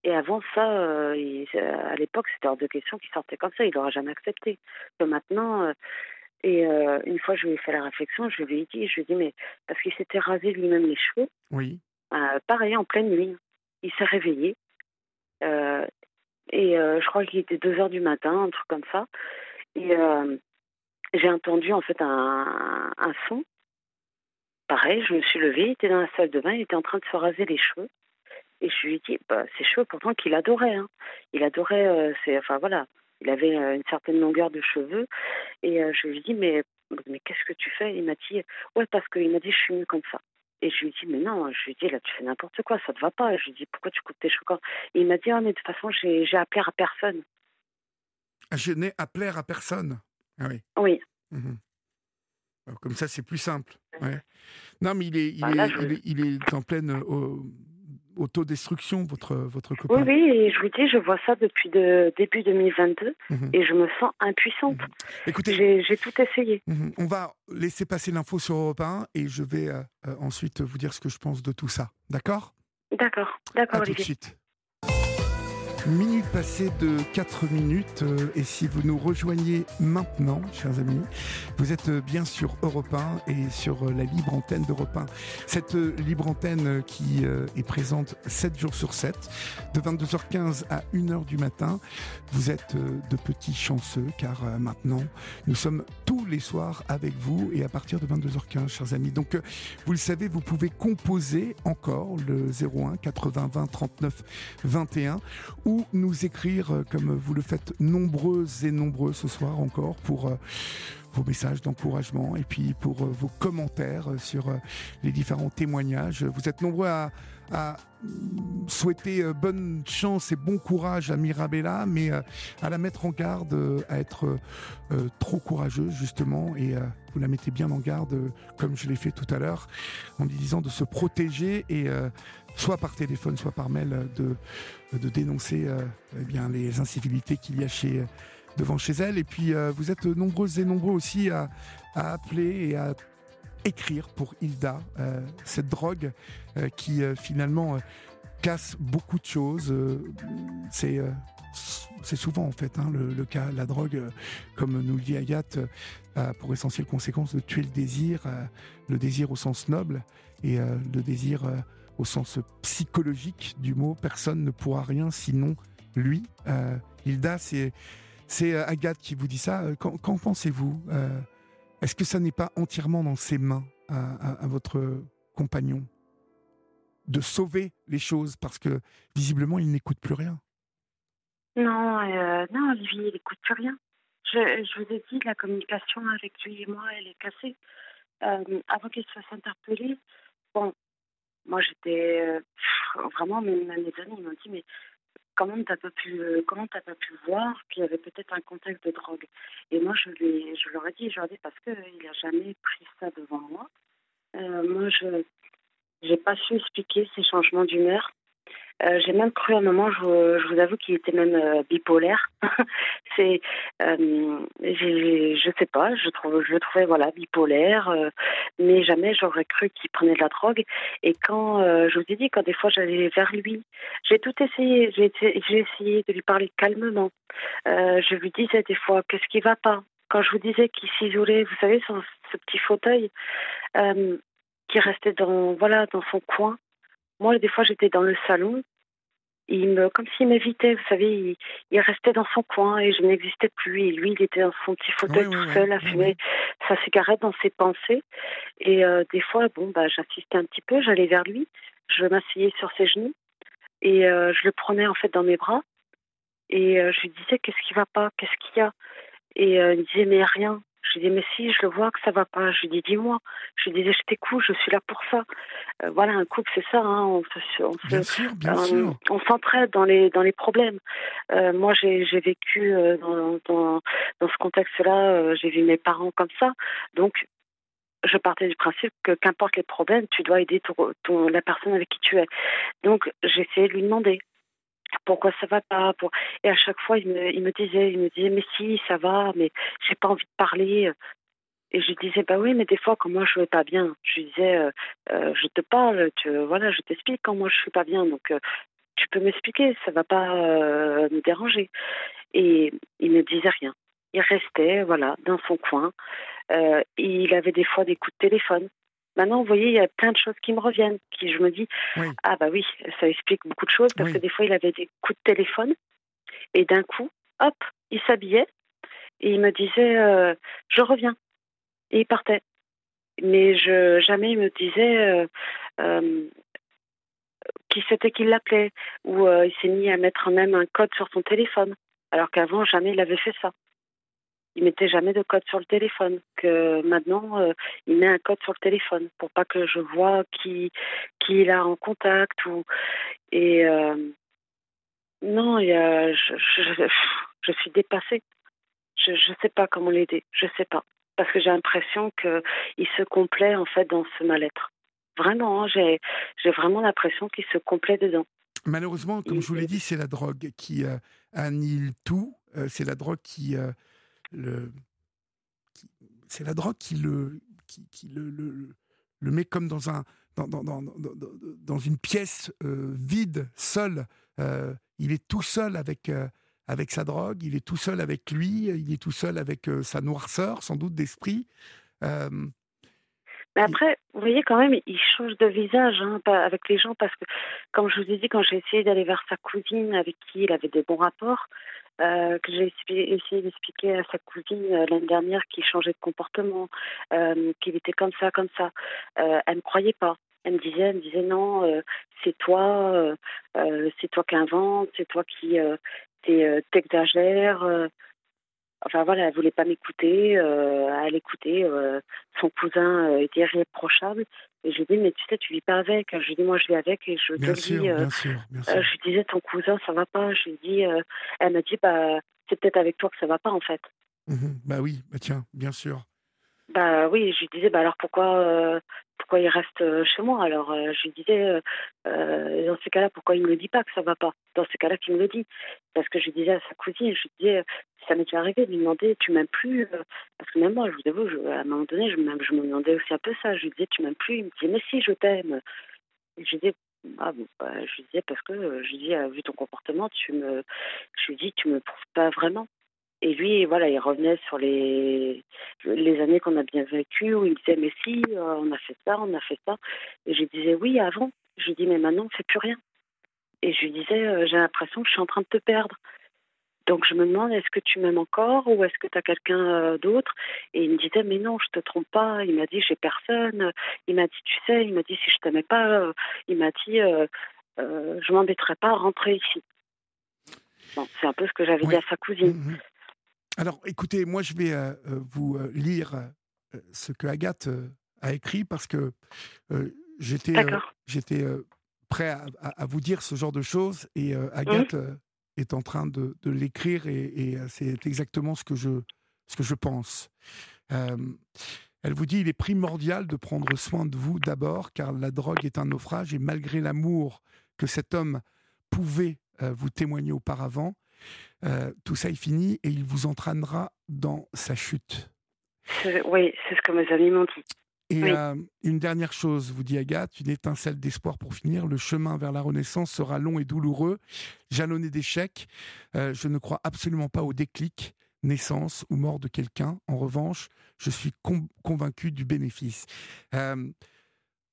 S3: Et avant ça, à l'époque, c'était hors de question qu'il sortait comme ça. Il n'aurait jamais accepté. maintenant, Et une fois, je lui ai fait la réflexion, je lui ai dit, je lui ai dit, mais parce qu'il s'était rasé lui-même les cheveux,
S2: Oui.
S3: pareil, en pleine nuit. Il s'est réveillé. et je crois qu'il était 2 heures du matin, un truc comme ça. Et j'ai entendu en fait un, son. Pareil, je me suis levée, il était dans la salle de bain, il était en train de se raser les cheveux. Et je lui ai dit, bah, ses cheveux, pourtant qu'il adorait. Hein. Il adorait, euh, enfin voilà, il avait euh, une certaine longueur de cheveux. Et euh, je lui ai dit, mais, qu'est-ce que tu fais? Il m'a dit, ouais, parce qu'il m'a dit, je suis mieux comme ça. Et je lui ai dit, mais non, je lui ai dit, là, tu fais n'importe quoi, ça te va pas. Je lui ai dit, pourquoi tu coupes tes cheveux Et il m'a dit, ah, mais de toute façon, j'ai, appelé à personne.
S2: Je n'ai plaire à personne. Ah oui.
S3: Oui.
S2: Mhm. Alors, Comme ça, c'est plus simple. Ouais. Non, mais il est, il
S3: Bah, là,
S2: est,
S3: je-
S2: il est, il est en pleine euh, autodestruction, votre, votre
S3: Oui,
S2: copain.
S3: oui, et je vous dis, je vois ça depuis de, début 2022
S2: Mhm.
S3: et je me sens impuissante.
S2: Écoutez,
S3: J'ai, tout essayé.
S2: mhm, on va laisser passer l'info sur Europe 1 et je vais euh, euh, ensuite vous dire ce que je pense de tout ça. D'accord?
S3: D'accord,
S2: À
S3: d'accord,
S2: tout de suite. Minute passée de 4 minutes, euh, et si vous nous rejoignez maintenant, chers amis, vous êtes euh, bien sur Europe 1 et sur euh, la libre antenne d'Europe 1. Cette libre antenne qui est présente 7 jours sur 7, de 22h15 à 1h du matin. Vous êtes de petits chanceux car maintenant, nous sommes tous les soirs avec vous et à partir de 22h15, chers amis. Donc, vous le savez, vous pouvez composer encore le 01 80 20 39 21 ou nous écrire euh, comme vous le faites nombreuses et nombreux ce soir encore pour euh, vos messages d'encouragement et puis pour euh, vos commentaires sur les différents témoignages. Vous êtes nombreux à, à souhaiter euh, bonne chance et bon courage à Mirabella, mais euh, à la mettre en garde, euh, à être trop courageuse justement, et vous la mettez bien en garde, comme je l'ai fait tout à l'heure, en lui disant de se protéger et soit par téléphone, soit par mail, de, dénoncer eh les incivilités qu'il y a devant chez elle. Et puis, vous êtes nombreuses et nombreux aussi à appeler et à écrire pour Hilda, euh, cette drogue euh, qui euh, finalement casse beaucoup de choses. C'est souvent en fait hein, le, cas. La drogue, comme nous le dit Agathe, a pour essentielle conséquence de tuer le désir, le désir au sens noble et le désir au sens psychologique du mot. Personne ne pourra rien sinon lui. Hilda, c'est Agathe qui vous dit ça. Qu'en pensez-vous Est-ce que ça n'est pas entièrement dans ses mains à, votre compagnon de sauver les choses parce que visiblement il n'écoute plus rien?
S3: Non, euh, non, Olivier, il n'écoute plus rien. Je, vous ai dit, la communication avec lui et moi, elle est cassée. Euh, avant qu'il se fasse interpeller, bon, moi j'étais euh, vraiment, même mes amis m'ont dit, mais comment t'as pas pu, euh, pas pu voir qu'il y avait peut-être un contexte de drogue Et moi je lui, je leur ai dit, je leur ai dit parce que il a jamais pris ça devant moi. Euh, moi je, j'ai pas su expliquer ces changements d'humeur. Euh, j'ai même cru un moment, je, vous avoue qu'il était même euh, bipolaire. c'est, euh, je sais pas, je trouve, je le trouvais voilà bipolaire, mais jamais j'aurais cru qu'il prenait de la drogue. Et quand je vous ai dit, quand des fois j'allais vers lui, j'ai tout essayé, j'ai, essayé de lui parler calmement. Je lui disais des fois qu'est-ce qui va pas? Quand je vous disais qu'il s'isolait, vous savez, sur ce petit fauteuil, qui restait dans voilà dans son coin. Moi, des fois, j'étais dans le salon. Il me, comme s'il m'évitait, vous savez, il, il restait dans son coin et je n'existais plus. Et lui, il était dans son petit fauteuil
S2: Oui,
S3: tout
S2: oui,
S3: seul à
S2: oui,
S3: fumer sa cigarette dans ses pensées. Et euh, des fois, bon, bah, j'assistais un petit peu, j'allais vers lui, je m'asseyais sur ses genoux et euh, je le prenais en fait dans mes bras et euh, je lui disais qu'est-ce qui va pas, qu'est-ce qu'il y a? Et il me disait mais rien. Je lui disais mais si, je le vois que ça va pas. Je lui dis dis-moi. Je lui disais je t'écoute, je suis là pour ça. Euh, voilà, un couple c'est ça, hein, on se, on se-
S2: Bien sûr, bien
S3: euh,
S2: sûr.
S3: on s'entraide dans les dans les problèmes. Euh, moi, j'ai j'ai vécu euh, dans, dans dans ce contexte-là. j'ai vu mes parents comme ça, donc je partais du principe que qu'importe les problèmes, tu dois aider ton, ton- la personne avec qui tu es. Donc, j'ai essayé de lui demander pourquoi ça va pas? Pour... Et à chaque fois, il me, disait, il me disait, mais si, ça va, mais j'ai pas envie de parler. Et je disais, bah oui, mais des fois, quand moi je vais pas bien, je disais, euh, euh, je te parle, tu, voilà, je t'explique quand moi je suis pas bien, donc euh, tu peux m'expliquer, ça va pas me déranger. Et il me disait rien. il restait, voilà, dans son coin. Il avait des fois des coups de téléphone. Maintenant, vous voyez, il y a plein de choses qui me reviennent, qui je me dis, ah bah oui, ça explique beaucoup de choses, parce que des fois, il avait des coups de téléphone, et d'un coup, hop, il s'habillait, et il me disait, euh, je reviens. Et il partait. Mais je, jamais il me disait euh, euh, qui c'était qui l'appelait, ou il s'est mis à mettre même un code sur son téléphone, alors qu'avant, jamais il avait fait ça il mettait jamais de code sur le téléphone. Que maintenant, euh, il met un code sur le téléphone pour pas que je vois qui qui il a en contact ou et euh, non, il y a, je, je, je, suis dépassée. Je ne sais pas comment l'aider. Je sais pas parce que j'ai l'impression que il se complaît en fait dans ce mal-être. Vraiment, hein, j'ai j'ai vraiment l'impression qu'il se complaît dedans.
S2: Malheureusement, comme je vous l'ai dit, c'est la drogue qui euh, annihile tout. c'est la drogue qui c'est la drogue qui le, met comme dans un, dans, dans, dans, dans une pièce euh, vide, seul. Euh, il est tout seul euh, avec sa drogue, il est tout seul avec lui, il est tout seul avec sa noirceur, sans doute d'esprit.
S3: Mais après, vous voyez quand même, il change de visage hein, avec les gens parce que, comme je vous ai dit, quand j'ai essayé d'aller vers sa cousine avec qui il avait des bons rapports, euh, que j'ai essayé d'expliquer à sa cousine euh, l'année dernière qu'il changeait de comportement, euh, qu'il était comme ça, comme ça. Euh, elle me croyait pas. Elle me disait, elle me disait non, c'est toi, c'est toi qui invente, c'est toi qui t'exagères. Enfin voilà, elle voulait pas m'écouter. elle écoutait. son cousin était irréprochable. Et je lui dis, mais tu sais, tu vis pas avec. Je lui dis, moi, je vis avec et je te dis.
S2: Euh, euh,
S3: je lui disais, ton cousin, ça va pas. Je lui dis, euh, elle m'a dit, bah, c'est peut-être avec toi que ça va pas, en fait.
S2: Mmh bah oui, bah tiens, bien sûr.
S3: Bah oui, je lui disais, bah alors pourquoi, pourquoi il reste chez moi? Alors, je lui disais, dans ces cas-là, pourquoi il me le dit pas que ça va pas? Dans ces cas-là, qu'il me le dit. Parce que je lui disais à sa cousine, je lui disais, ça m'est arrivé de lui demander tu m'aimes plus euh, parce que même moi je vous avoue à un moment donné je, je me demandais aussi un peu ça. Je lui disais tu m'aimes plus? Il me disait mais si je t'aime. Je lui disais ah bon bah, je lui disais parce que euh, je dis vu ton comportement tu me je lui dis tu me prouves pas vraiment et lui voilà il revenait sur les les années qu'on a bien vécues où il me disait mais si euh, on a fait ça on a fait ça et je lui disais oui avant je lui dis mais maintenant on fait plus rien et je lui disais j'ai l'impression que je suis en train de te perdre donc je me demande, est-ce que tu m'aimes encore ou est-ce que tu as quelqu'un euh, d'autre? Et il me disait, mais non, je te trompe pas. Il m'a dit, j'ai personne. Il m'a dit, tu sais, il m'a dit, si je t'aimais pas, euh, il m'a dit, euh, euh, je m'embêterais pas à rentrer ici. Bon, c'est un peu ce que j'avais dit à sa cousine.
S2: Alors, écoutez, moi, je vais vous lire ce que Agathe a écrit parce que j'étais j'étais prêt à, à, vous dire ce genre de choses et Agathe mmh est en train de, de l'écrire et, euh, c'est exactement ce que je, ce que je pense. Euh, elle vous dit, il est primordial de prendre soin de vous d'abord, car la drogue est un naufrage et malgré l'amour que cet homme pouvait euh, vous témoigner auparavant, tout ça est fini et il vous entraînera dans sa chute.
S3: Oui, c'est ce que mes amis m'ont dit.
S2: Et euh, une dernière chose, vous dit Agathe, une étincelle d'espoir pour finir. Le chemin vers la Renaissance sera long et douloureux, jalonné d'échecs. Euh, je ne crois absolument pas au déclic, naissance ou mort de quelqu'un. En revanche, je suis convaincu du bénéfice. Euh,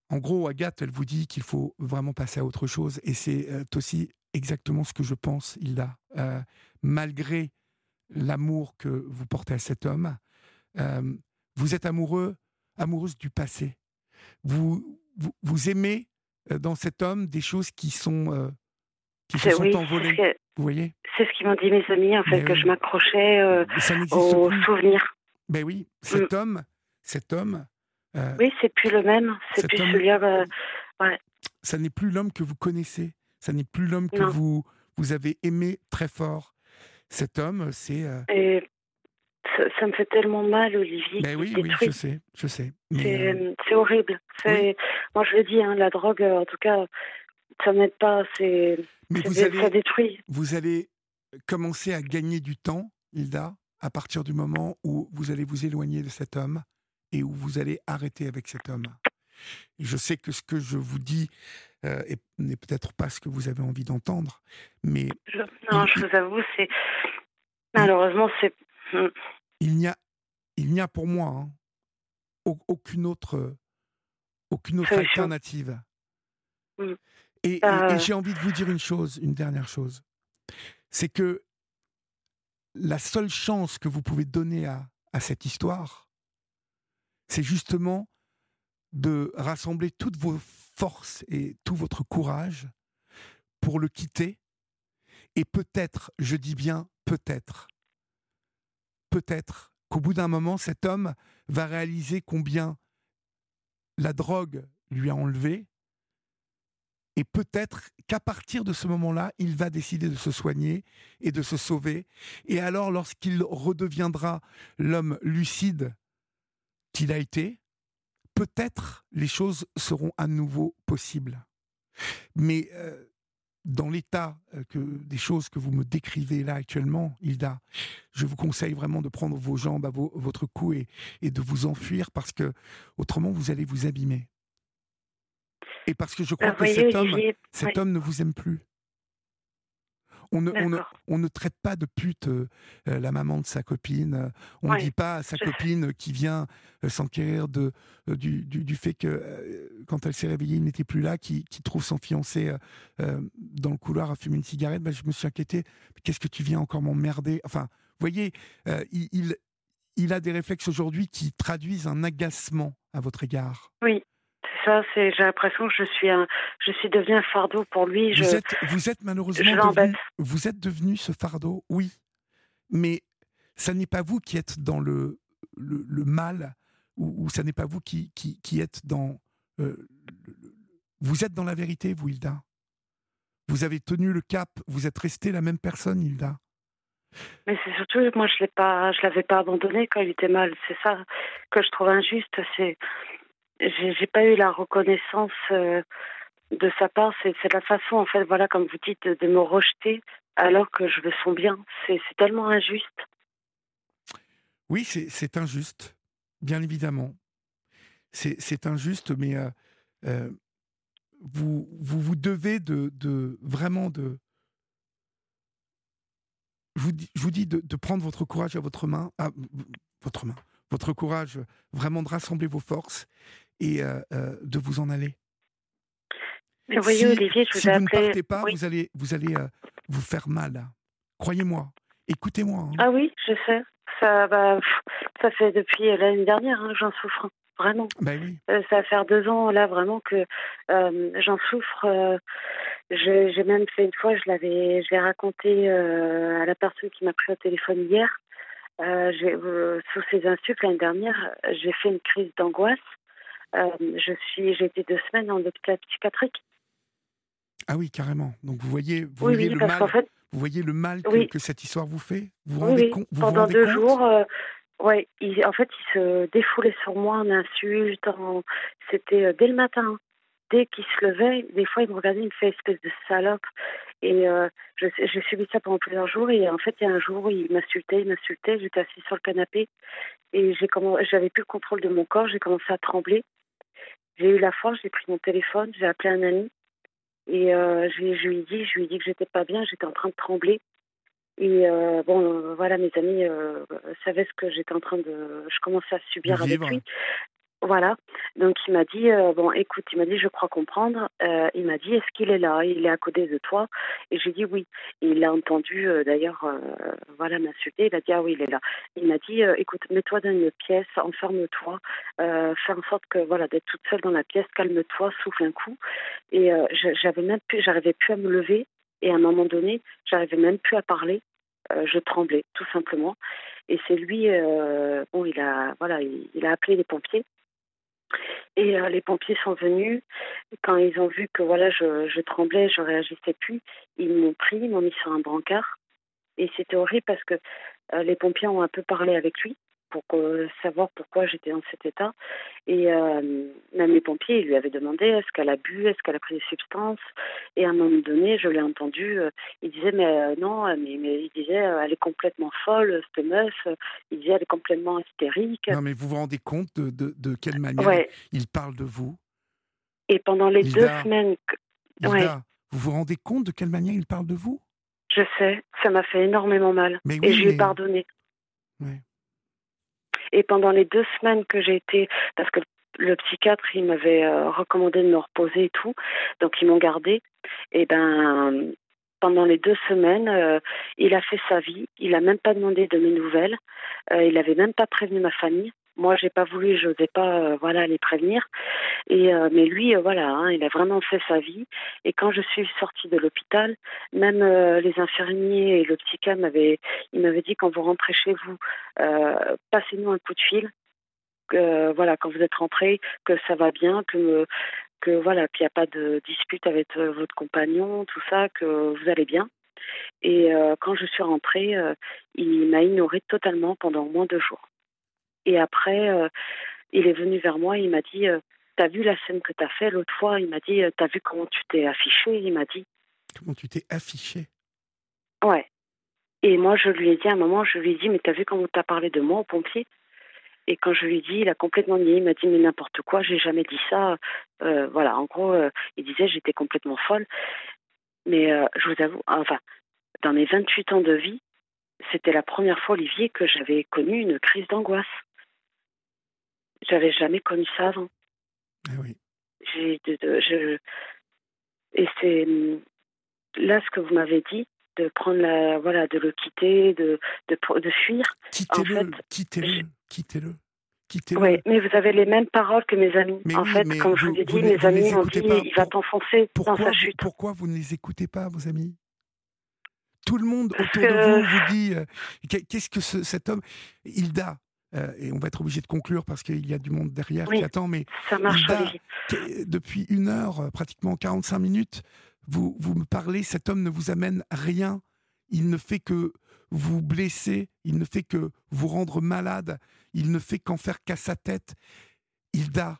S2: en gros, Agathe, elle vous dit qu'il faut vraiment passer à autre chose. Et c'est aussi exactement ce que je pense, Hilda. malgré l'amour que vous portez à cet homme, vous êtes amoureux amoureuse du passé. Vous, vous, aimez euh, dans cet homme des choses qui sont, euh, qui se sont envolées. vous voyez?
S3: C'est ce qu'ils m'ont dit mes amis, en fait, que je m'accrochais euh, aux souvenirs.
S2: Ben oui, cet mm. homme, cet homme.
S3: oui, c'est plus le même. C'est plus celui-là. Ouais.
S2: Ça n'est plus l'homme que vous connaissez. Ça n'est plus l'homme que vous, vous avez aimé très fort. Cet homme, c'est.
S3: Ça, me fait tellement mal, Olivier.
S2: Mais oui, oui, je sais, je sais.
S3: Euh, c'est horrible. Moi, je le dis, hein, la drogue, euh, en tout cas, ça n'aide pas. C'est ça détruit.
S2: Vous allez commencer à gagner du temps, Hilda, à partir du moment où vous allez vous éloigner de cet homme et où vous allez arrêter avec cet homme. je sais que ce que je vous dis euh, n'est peut-être pas ce que vous avez envie d'entendre, mais...
S3: non, je vous avoue, c'est... Malheureusement, c'est Mm.
S2: Il n'y a, il n'y a pour moi hein, au- aucune autre, aucune autre
S3: Solution.
S2: alternative.
S3: Mm.
S2: Et, et-
S3: Euh.
S2: et j'ai envie de vous dire une chose, une dernière chose, c'est que la seule chance que vous pouvez donner à, à cette histoire, c'est justement de rassembler toutes vos forces et tout votre courage pour le quitter. Et peut-être, je dis bien peut-être, peut-être qu'au bout d'un moment, cet homme va réaliser combien la drogue lui a enlevé. Et peut-être qu'à partir de ce moment-là, il va décider de se soigner et de se sauver. Et alors, lorsqu'il redeviendra l'homme lucide qu'il a été, peut-être les choses seront à nouveau possibles. Mais euh, dans l'état euh, que, des choses que vous me décrivez là actuellement, Hilda, je vous conseille vraiment de prendre vos jambes à vos- votre cou et, et de vous enfuir parce que autrement vous allez vous abîmer. Et parce que je crois que cet homme, cet homme ne vous aime plus. On ne, on, ne, on ne traite pas de pute euh, euh, la maman de sa copine. On ne dit pas à sa
S3: sais.
S2: copine qui vient euh, s'enquérir de, euh, du, du, du fait que quand elle s'est réveillée, il n'était plus là, qui, qui trouve son fiancé dans le couloir à fumer une cigarette. Ben, je me suis inquiété. Qu'est-ce que tu viens encore m'emmerder? Enfin, vous voyez, il, il, il a des réflexes aujourd'hui qui traduisent un agacement à votre égard.
S3: Oui, c'est ça. C'est, j'ai l'impression que je suis un, je suis devenue un fardeau pour lui. Je,
S2: Vous êtes, vous êtes malheureusement devenu, vous êtes devenu ce fardeau, oui. Mais ça n'est pas vous qui êtes dans le, le, le mal, ou, ou ça n'est pas vous qui, qui, qui êtes dans... euh, le- vous êtes dans la vérité, vous, Hilda. Vous avez tenu le cap, vous êtes resté la même personne, Hilda.
S3: Mais c'est surtout, moi, je je l'avais pas abandonné quand il était mal. C'est ça que je trouve injuste. C'est, j'ai, pas eu la reconnaissance euh, de sa part. C'est, la façon, en fait, voilà, comme vous dites, de, me rejeter alors que je veux son bien. C'est, tellement injuste.
S2: Oui, c'est injuste, bien évidemment. C'est injuste, mais euh, euh, vous, vous devez de, vraiment de. Je vous dis, je vous dis de, de prendre votre courage à votre main, à votre main, votre courage, vraiment de rassembler vos forces et euh, euh, de vous en aller.
S3: Mais vous voyez,
S2: si
S3: Olivier, je vous
S2: si vous ne
S3: appelé.
S2: partez pas,
S3: Oui.
S2: vous allez, vous allez euh, vous faire mal. Croyez-moi. Écoutez-moi. hein.
S3: Ah oui, je sais. Ça, bah, pff, ça fait depuis l'année dernière hein, que j'en souffre. Vraiment.
S2: Ben oui.
S3: Euh, ça va faire deux ans là vraiment que euh, j'en souffre. euh, j'ai même fait une fois, je l'avais, je l'ai raconté à la personne qui m'a pris au téléphone hier. Sous ses insultes l'année dernière, j'ai fait une crise d'angoisse. Euh, je suis, j'ai été deux semaines en hôpital psychiatrique.
S2: Ah oui, carrément. Donc vous voyez, vous
S3: Oui,
S2: voyez
S3: oui,
S2: le mal.
S3: fait,
S2: Vous voyez le mal que,
S3: Oui.
S2: que cette histoire vous fait? Vous vous rendez, vous
S3: Pendant
S2: rendez
S3: deux
S2: compte?
S3: jours, euh, ouais, il, en fait, il se défoulait sur moi en insultes. en- C'était euh, dès le matin. Dès qu'il se levait, des fois, il me regardait, il me fait espèce de salope. Et euh, j'ai subi ça pendant plusieurs jours. Et en fait, il y a un jour il m'insultait, il m'insultait. J'étais assise sur le canapé et j'avais plus le contrôle de mon corps. J'ai commencé à trembler. J'ai eu la force, j'ai pris mon téléphone, j'ai appelé un ami et euh, je, lui- je lui ai dit, je lui ai dit que j'étais pas bien, j'étais en train de trembler. Et euh, bon, euh, voilà, mes amis savaient ce que j'étais en train de, je commençais à subir avec lui. Voilà. Donc il m'a dit, euh, bon, écoute, il m'a dit, je crois comprendre. Euh, il m'a dit, est-ce qu'il est là? Il est à côté de toi? Et j'ai dit oui. Il a entendu euh, d'ailleurs, voilà, m'insulter. Il a dit, ah oui, il est là. Il m'a dit, écoute, mets-toi dans une pièce, enferme-toi, fais en sorte que, voilà, d'être toute seule dans la pièce, calme-toi, souffle un coup. Et j'avais même plus, j'arrivais plus à me lever. Et à un moment donné, j'arrivais même plus à parler. Je tremblais, tout simplement. Et c'est lui, bon, il a, voilà, il, il a appelé les pompiers. Et euh, les pompiers sont venus. Quand ils ont vu que voilà, je, je tremblais, je réagissais plus, ils m'ont pris, ils m'ont mis sur un brancard. Et c'était horrible parce que euh, les pompiers ont un peu parlé avec lui pour euh, savoir pourquoi j'étais dans cet état. Et euh, même les pompiers, ils lui avaient demandé est-ce qu'elle a bu, est-ce qu'elle a pris des substances? Et à un moment donné, je l'ai entendu, euh, il disait mais non, mais, mais il disait elle est complètement folle, cette meuf. Il disait elle est complètement hystérique.
S2: Non, mais vous vous rendez compte de, de, de quelle manière
S3: Ouais.
S2: il parle de vous?
S3: Et pendant les deux semaines, que- Ouais.
S2: vous vous rendez compte de quelle manière il parle de vous?
S3: Je sais, ça m'a fait énormément mal.
S2: Mais
S3: et je lui ai
S2: mais-
S3: pardonné. Et pendant les deux semaines que j'ai été, parce que le psychiatre, il m'avait euh, recommandé de me reposer et tout, donc ils m'ont gardé. Et ben, pendant les deux semaines, euh, il a fait sa vie. Il a même pas demandé de mes nouvelles. Euh, il avait même pas prévenu ma famille. Moi, j'ai pas voulu, je n'osais pas, euh, voilà, les prévenir. Et mais lui, voilà, hein, il a vraiment fait sa vie. Et quand je suis sortie de l'hôpital, même les infirmiers et le psychiatre m'avaient, il m'avait dit quand vous rentrez chez vous, passez-nous un coup de fil. voilà, quand vous êtes rentré, que ça va bien, que que voilà, qu'il n'y a pas de dispute avec votre compagnon, tout ça, que vous allez bien. Et quand je suis rentrée, il m'a ignorée totalement pendant au moins deux jours. Et après, euh, il est venu vers moi, il m'a dit euh, T'as vu la scène que t'as fait l'autre fois? Il m'a dit euh, T'as vu comment tu t'es affiché? Il m'a dit.
S2: Comment tu t'es affiché?
S3: Ouais. Et moi, je lui ai dit à un moment, je lui ai dit Mais t'as vu comment t'as parlé de moi au pompier? Et quand je lui ai dit, il a complètement nié. Il m'a dit mais n'importe quoi, j'ai jamais dit ça. voilà, en gros, il disait j'étais complètement folle. Mais je vous avoue, enfin, dans mes 28 ans de vie, c'était la première fois, Olivier, que j'avais connu une crise d'angoisse. J'avais jamais connu ça avant.
S2: Ah oui.
S3: J'ai, je, et c'est là ce que vous m'avez dit, de prendre la, voilà, de le quitter, de, de, de fuir.
S2: Quittez-le, quittez-le, quittez-le. Quittez
S3: oui, mais vous avez les mêmes paroles que mes amis. en fait, comme je vous ai dit, mes amis m'ont dit il va t'enfoncer dans sa chute.
S2: Pourquoi vous ne les écoutez pas, vos amis? Tout le monde autour de vous vous dit euh, qu'est-ce que cet homme, Hilda, euh, et on va être obligé de conclure parce qu'il y a du monde derrière qui attend, mais
S3: ça marche,
S2: depuis une heure, euh, pratiquement 45 minutes, vous, vous me parlez, cet homme ne vous amène rien, il ne fait que vous blesser, il ne fait que vous rendre malade, il ne fait qu'en faire qu'à sa tête. Hilda,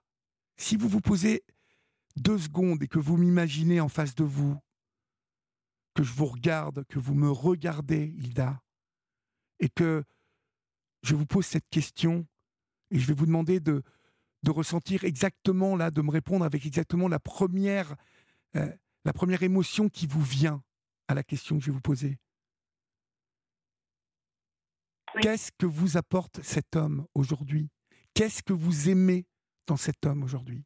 S2: si vous vous posez deux secondes et que vous m'imaginez en face de vous, que je vous regarde, que vous me regardez, Hilda, et que je vous pose cette question et je vais vous demander de, de ressentir exactement, là, de me répondre avec exactement la première, euh, la première émotion qui vous vient à la question que je vais vous poser. Qu'est-ce que vous apporte cet homme aujourd'hui? Qu'est-ce que vous aimez dans cet homme aujourd'hui?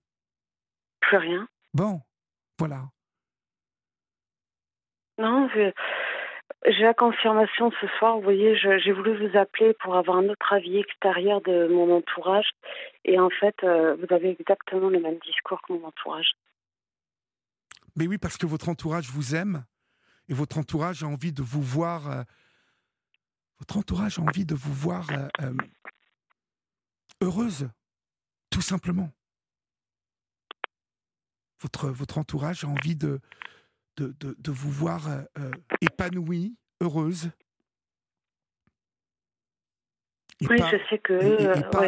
S3: Plus rien.
S2: Bon, voilà.
S3: Non, je, j'ai la confirmation ce soir. Vous voyez, j'ai voulu vous appeler pour avoir un autre avis extérieur de mon entourage. Et en fait, euh, vous avez exactement le même discours que mon entourage.
S2: Mais oui, parce que votre entourage vous aime et votre entourage a envie de vous voir. Euh, votre entourage a envie de vous voir euh, heureuse, tout simplement. Votre, votre entourage a envie de, de, vous voir euh, euh, épanouie, heureuse.
S3: oui, je sais que.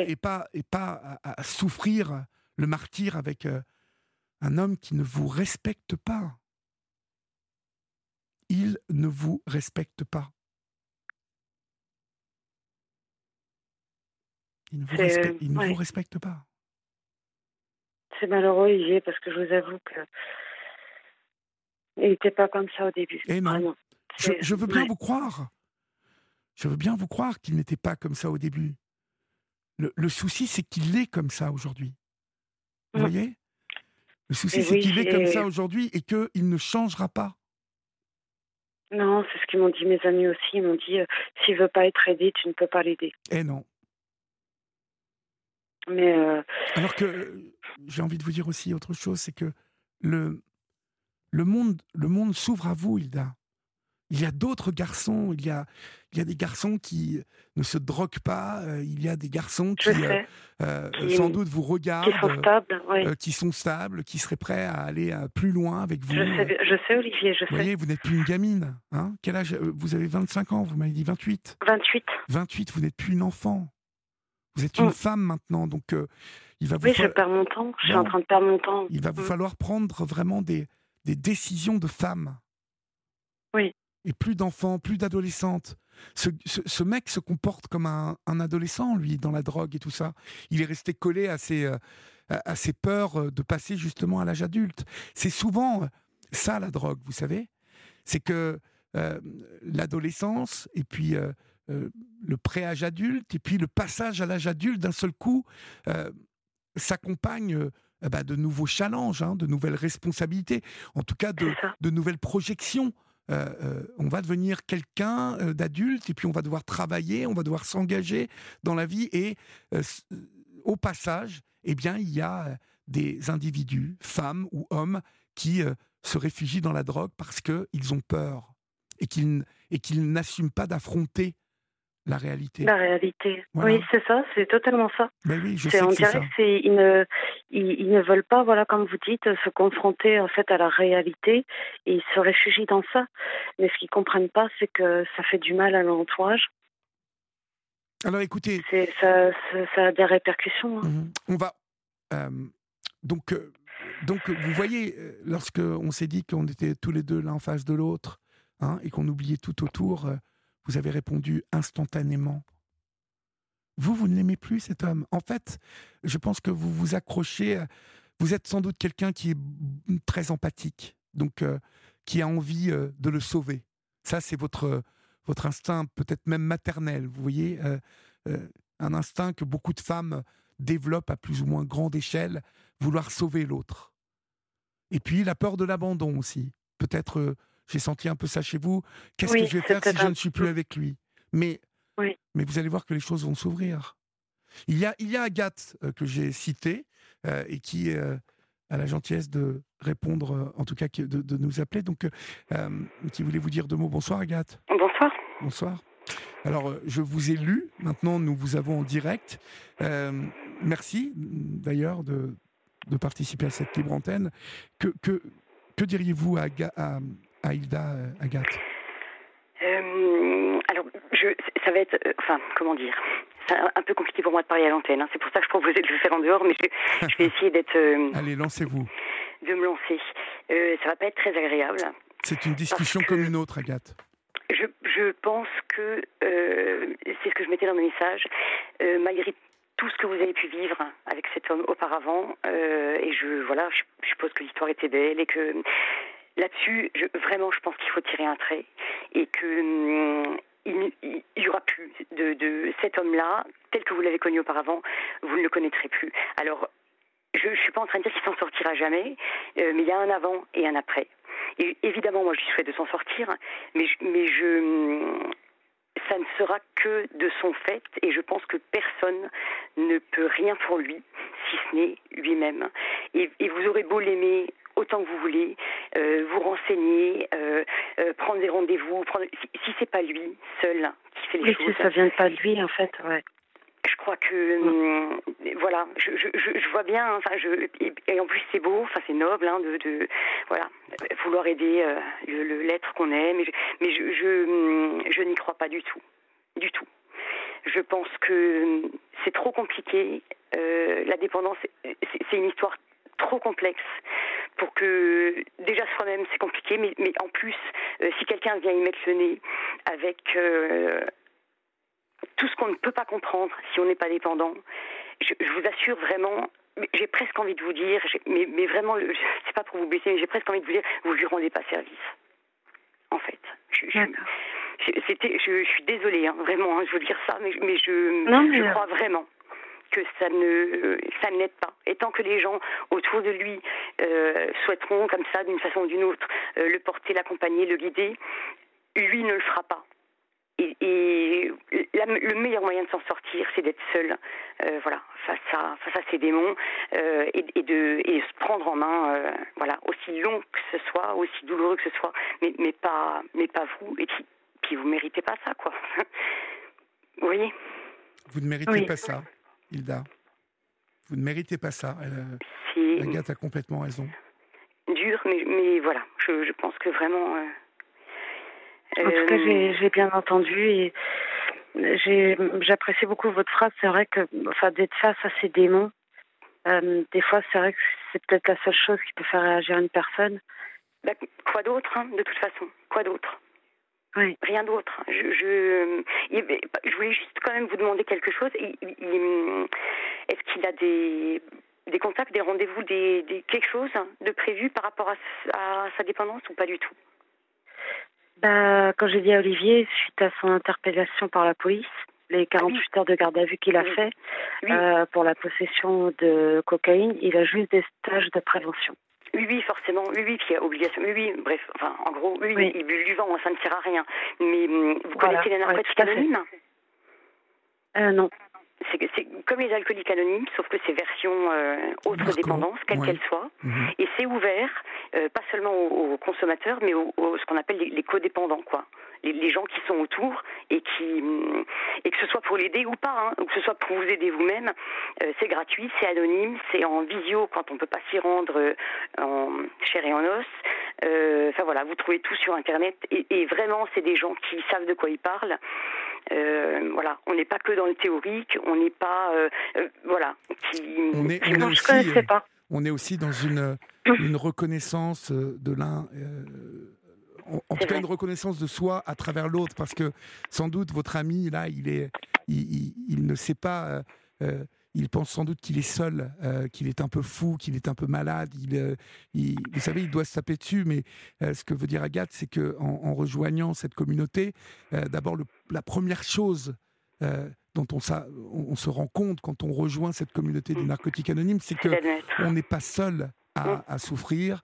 S2: Et, pas, et, pas, à, souffrir le martyr avec euh, un homme qui ne vous respecte pas. Il ne vous respecte pas. Il ne vous, respecte, il ne vous respecte pas.
S3: C'est malheureux, Olivier, parce que je vous avoue que il n'était pas comme ça au début.
S2: Et eh non. Je, veux bien vous croire. Je veux bien vous croire qu'il n'était pas comme ça au début. Le, souci, c'est qu'il est comme ça aujourd'hui. Vous mm. voyez? Le souci, c'est qu'il est comme ça aujourd'hui et qu'il ne changera pas.
S3: Non, c'est ce qu'ils m'ont dit mes amis aussi. Ils m'ont dit, euh, s'il veut pas être aidé, tu ne peux pas l'aider.
S2: Eh non.
S3: Mais euh,
S2: Alors que j'ai envie de vous dire aussi autre chose, c'est que le, le monde, le monde s'ouvre à vous, Hilda. Il y a d'autres garçons, il y a, il y a des garçons qui ne se droguent pas, euh, il y a des garçons qui, euh, euh, sans doute vous regardent,
S3: qui sont stables,
S2: qui, sont stables qui seraient prêts à aller plus loin avec vous.
S3: Je sais, Olivier, je
S2: vous Voyez, vous n'êtes plus une gamine. Hein Quel âge Vous avez 25 ans, vous m'avez dit 28
S3: 28.
S2: 28, vous n'êtes plus une enfant. Vous êtes une mm. femme maintenant, donc il va vous
S3: Oui, je perds mon temps, je suis en train de perdre mon temps.
S2: Il va vous mm. falloir prendre vraiment des, des décisions de femmes.
S3: Oui.
S2: Et plus d'enfants, plus d'adolescentes. Ce, mec se comporte comme un, adolescent, lui, dans la drogue et tout ça. Il est resté collé à ses, euh, à ses peurs euh, de passer justement à l'âge adulte. C'est souvent euh, ça, la drogue, vous savez. C'est que l'adolescence et puis le pré-âge adulte et puis le passage à l'âge adulte d'un seul coup s'accompagne bah, de nouveaux challenges, hein, de nouvelles responsabilités, en tout cas de, de nouvelles projections. on va devenir quelqu'un d'adulte et puis on va devoir travailler, on va devoir s'engager dans la vie et au passage, eh bien, il y a des individus, femmes ou hommes, qui se réfugient dans la drogue parce qu'ils ont peur et qu'ils et qu'ils n'assument pas d'affronter la réalité.
S3: La réalité. Oui, c'est ça, c'est totalement ça.
S2: Mais oui, je sais
S3: on
S2: que
S3: dirait que ils ne, ils, ne veulent pas, voilà, comme vous dites, se confronter en fait à la réalité et ils se réfugient dans ça. Mais ce qu'ils comprennent pas, c'est que ça fait du mal à l'entourage.
S2: Alors écoutez,
S3: ça, ça, a des répercussions. Hein.
S2: Mhm. On va euh, donc euh, donc vous voyez, euh, lorsque on s'est dit qu'on était tous les deux l'un en face de l'autre hein, et qu'on oubliait tout autour vous avez répondu instantanément. Vous, vous ne l'aimez plus, cet homme. En fait, je pense que vous vous accrochez. Vous êtes sans doute quelqu'un qui est très empathique, donc euh, qui a envie euh, de le sauver. Ça, c'est votre, votre instinct, peut-être même maternel. Vous voyez, euh, un instinct que beaucoup de femmes développent à plus ou moins grande échelle, vouloir sauver l'autre. Et puis la peur de l'abandon aussi. Peut-être j'ai senti un peu ça chez vous. Qu'est-ce que je vais faire si je ne suis plus avec lui? Mais, mais vous allez voir que les choses vont s'ouvrir. Il y a, il y a Agathe euh, que j'ai citée euh, et qui euh, a la gentillesse de répondre, en tout cas de, de nous appeler. Donc, qui voulait vous dire deux mots. Bonsoir Agathe.
S3: Bonsoir.
S2: Bonsoir. Alors, je vous ai lu. Maintenant, nous vous avons en direct. merci d'ailleurs de, de, participer à cette libre antenne. Que, que, que diriez-vous à, à, Aïda euh, Agathe
S4: euh, alors, je, ça va être, euh, enfin, comment dire, c'est un peu compliqué pour moi de parler à l'antenne. Hein. C'est pour ça que je proposais de le faire en dehors, mais je, vais essayer d'être.
S2: Allez, lancez-vous.
S4: De me lancer. Ça va pas être très agréable.
S2: C'est une discussion comme une autre, Agathe.
S4: Je, je pense que c'est ce que je mettais dans mes messages. malgré tout ce que vous avez pu vivre avec cet homme auparavant, et je voilà, je suppose que l'histoire était belle et que Là-dessus, vraiment, je pense qu'il faut tirer un trait et que hum, n'y aura plus de, cet homme-là, tel que vous l'avez connu auparavant, vous ne le connaîtrez plus. Alors, je ne suis pas en train de dire qu'il s'en sortira jamais, euh, mais il y a un avant et un après. Et évidemment, moi, je souhaite de s'en sortir, mais, mais je, hum, ça ne sera que de son fait, et je pense que personne ne peut rien pour lui, si ce n'est lui-même. Et, et, vous aurez beau l'aimer autant que vous voulez, euh, vous renseigner, euh, euh, prendre des rendez-vous. Prendre... Si, si c'est pas lui seul qui fait les
S3: oui,
S4: choses.
S3: Si ça vient pas de lui, en fait, ouais.
S4: Je crois que hum, voilà, je, vois bien. Enfin, je et, en plus c'est beau, enfin c'est noble, hein, de, de, voilà, vouloir aider le l'être qu'on aime. Mais je, mais je, je, hum, je n'y crois pas du tout, du tout. Je pense que hum, c'est trop compliqué. la dépendance, c'est une histoire trop complexe pour que déjà soi-même c'est compliqué, mais, mais, en plus, euh, si quelqu'un vient y mettre le nez avec euh, tout ce qu'on ne peut pas comprendre si on n'est pas dépendant, je, vous assure vraiment, j'ai presque envie de vous dire, mais, mais vraiment, c'est pas pour vous blesser, mais j'ai presque envie de vous dire, vous lui rendez pas service. En fait. Je, c'était, je, suis désolée, hein, vraiment, hein, je veux dire ça, mais, mais je, je crois vraiment que ça ne ça n'aide pas. Et tant que les gens autour de lui euh, souhaiteront comme ça, d'une façon ou d'une autre, euh, le porter, l'accompagner, le guider, lui ne le fera pas. Et, le meilleur moyen de s'en sortir, c'est d'être seul, euh, voilà, face à face à ses démons et, et, de et se prendre en main, voilà, aussi long que ce soit, aussi douloureux que ce soit, mais mais pas mais pas vous. Et puis, puis vous méritez pas ça, quoi. vous voyez?
S2: Vous ne méritez pas ça. Hilda. Vous ne méritez pas ça. Elle, Agathe a complètement raison.
S4: Dur, mais, mais voilà, je, je pense que vraiment.
S3: En tout cas, euh, j'ai bien entendu et j'apprécie beaucoup votre phrase. C'est vrai que enfin, d'être face à ces démons, euh, des fois, c'est vrai que c'est peut-être la seule chose qui peut faire réagir une personne.
S4: Bah, quoi d'autre, hein, de toute façon? Quoi d'autre?
S3: Oui.
S4: Rien d'autre. Je, je, je, voulais juste quand même vous demander quelque chose. Est-ce qu'il a des, des contacts, des rendez-vous, des, quelque chose de prévu par rapport à, sa dépendance ou pas du tout?
S3: Bah, Quand j'ai dit à Olivier, suite à son interpellation par la police, les 48 heures de garde à vue qu'il a fait euh, pour la possession de cocaïne, il a juste des stages de prévention.
S4: Oui, oui, forcément. Oui, oui, puis il y a obligation. Oui, oui, bref, enfin, en gros, oui, oui. il bulle du vent, ça ne sert à rien. Mais hum, vous connaissez les narcotiques anonymes?
S3: Euh, Non
S4: c'est comme les alcooliques anonymes, sauf que c'est version euh, autre dépendance, quelle qu'elle soit, mhm. et c'est ouvert euh, pas seulement aux, consommateurs, mais aux, ce qu'on appelle les, codépendants, quoi. Les, gens qui sont autour et qui mm, et que ce soit pour l'aider ou pas, hein, ou que ce soit pour vous aider vous-même, euh, c'est gratuit, c'est anonyme, c'est en visio quand on peut pas s'y rendre en chair et en os. Enfin voilà, vous trouvez tout sur internet et, et vraiment c'est des gens qui savent de quoi ils parlent. Euh, voilà, on n'est pas que dans le théorique, on n'est pas, euh, euh, voilà,
S2: qui, on est, on est aussi, pas. On est aussi dans une, une reconnaissance de l'un en, tout cas une reconnaissance de soi à travers l'autre, parce que sans doute votre ami là, il est, il, il, ne sait pas, il pense sans doute qu'il est seul, euh, qu'il est un peu fou, qu'il est un peu malade. Il, euh, vous savez, il doit se taper dessus. Mais euh, ce que veut dire Agathe, c'est que en, rejoignant cette communauté, d'abord la première chose dont on, on, se rend compte quand on rejoint cette communauté des narcotiques anonymes, c'est que on n'est pas seul à, souffrir,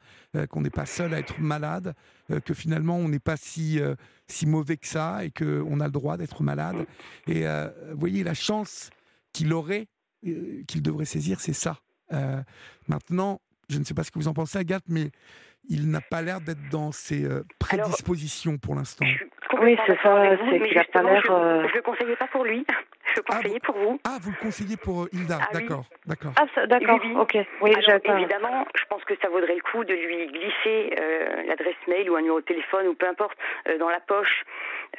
S2: qu'on n'est pas seul à être malade, que finalement on n'est pas si, si mauvais que ça et qu'on a le droit d'être malade. Et vous voyez la chance qu'il aurait euh, qu'il devrait saisir, c'est ça. Euh, maintenant, je ne sais pas ce que vous en pensez, Agathe, mais il n'a pas l'air d'être dans ses euh, prédispositions pour l'instant.
S3: Oui, c'est ça, c'est qu'il n'a pas l'air. Je
S4: ne le conseillais pas pour lui. Je le ah, conseillais pour vous.
S2: Ah, vous le conseillez pour Hilda, ah d'accord, d'accord.
S3: Ah, d'accord, ok. Oui,
S4: évidemment, je pense que ça vaudrait le coup de lui glisser l'adresse mail ou un numéro de téléphone ou peu importe dans la poche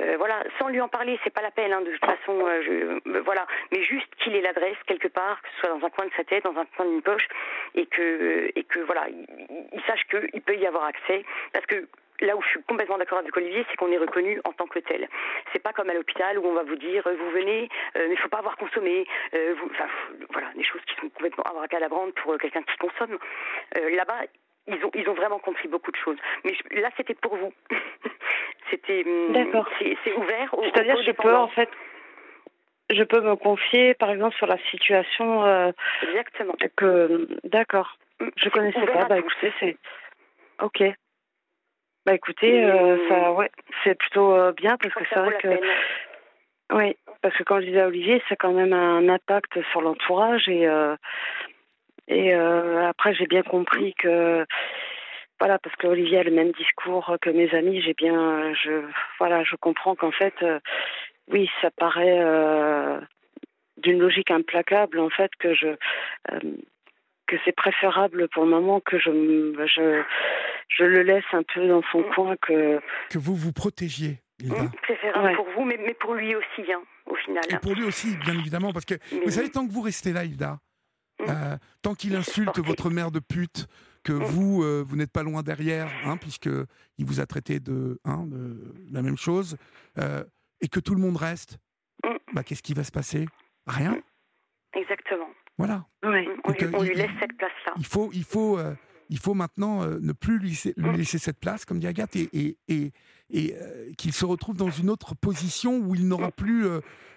S4: euh, voilà, sans lui en parler, c'est pas la peine. Hein, de toute façon, euh, je, euh, voilà, mais juste qu'il ait l'adresse quelque part, que ce soit dans un coin de sa tête, dans un coin d'une poche, et que et que voilà, il, il sache qu'il peut y avoir accès, parce que là où je suis complètement d'accord avec Olivier, c'est qu'on est reconnu en tant que tel. C'est pas comme à l'hôpital où on va vous dire vous venez, mais il faut pas avoir consommé. vous, enfin, voilà, des choses qui sont complètement abracadabrantes pour quelqu'un qui consomme. Là-bas, ils ont, ils ont vraiment compris beaucoup de choses. Mais là, c'était pour vous. c'était. Hum,
S3: D'accord.
S4: C'est ouvert.
S3: C'est-à-dire, je peux en fait. Je peux me confier, par exemple, sur la situation. Euh,
S4: Exactement.
S3: Que d'accord. Hum, je connaissais pas. Bah écoutez, c'est. Ok. Bah écoutez, euh, ça, ouais, c'est plutôt euh, bien parce que c'est vrai que. Oui, parce que quand je disais à Olivier, c'est quand même un impact sur l'entourage et et euh, après, j'ai bien compris que voilà, parce que Olivier a le même discours que mes amis, j'ai bien, je, voilà, je comprends qu'en fait, oui, ça paraît d'une logique implacable, en fait, que je, que c'est préférable pour le moment que je, je, je le laisse un peu dans son coin, que
S2: que vous vous protégiez.
S4: Mmh, préférable pour vous, mais, mais pour lui aussi, hein, au final.
S2: Et pour lui aussi, bien évidemment, parce que vous savez, tant que vous restez là, Hilda, euh, tant qu'il insulte votre mère de pute, que mm. vous, euh, vous n'êtes pas loin derrière, hein, puisque il vous a traité de, hein, de la même chose, euh, et que tout le monde reste, mm. bah, qu'est-ce qui va se passer? Rien. Mm.
S4: Exactement.
S2: Voilà.
S4: On, lui, laisse cette place-là.
S2: Il faut, il faut, il faut maintenant ne plus lui, laisser cette place, comme dit Agathe, et, et, et, et qu'il se retrouve dans une autre position où il n'aura plus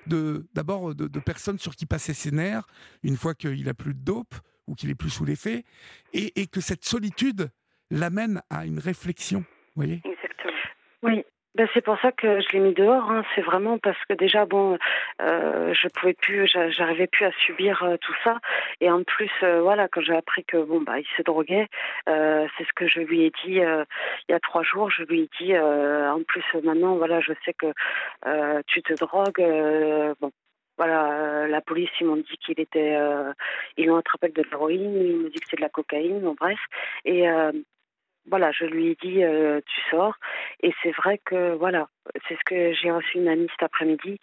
S2: d'abord de, personnes sur qui passer ses nerfs une fois qu'il a plus de dope ou qu'il est plus sous l'effet, et, et, que cette solitude l'amène à une réflexion. Vous voyez?
S4: Exactement.
S3: Oui, ben, c'est pour ça que je l'ai mis dehors. Hein. C'est vraiment parce que déjà, bon, euh, je pouvais plus, j'arrivais plus à subir euh, tout ça. Et en plus, euh, voilà, quand j'ai appris que bon, bah, il se droguait, euh, c'est ce que je lui ai dit il y a trois jours. Je lui ai dit, en plus, maintenant, voilà, je sais que tu te drogues. bon, voilà, la police, ils m'ont dit qu'il était, ils l'ont attrapé de l'héroïne, ils m'ont dit que c'est de la cocaïne, bon, bref. Et voilà, je lui ai dit euh, tu sors. Et c'est vrai que voilà, c'est ce que j'ai reçu une amie cet après-midi.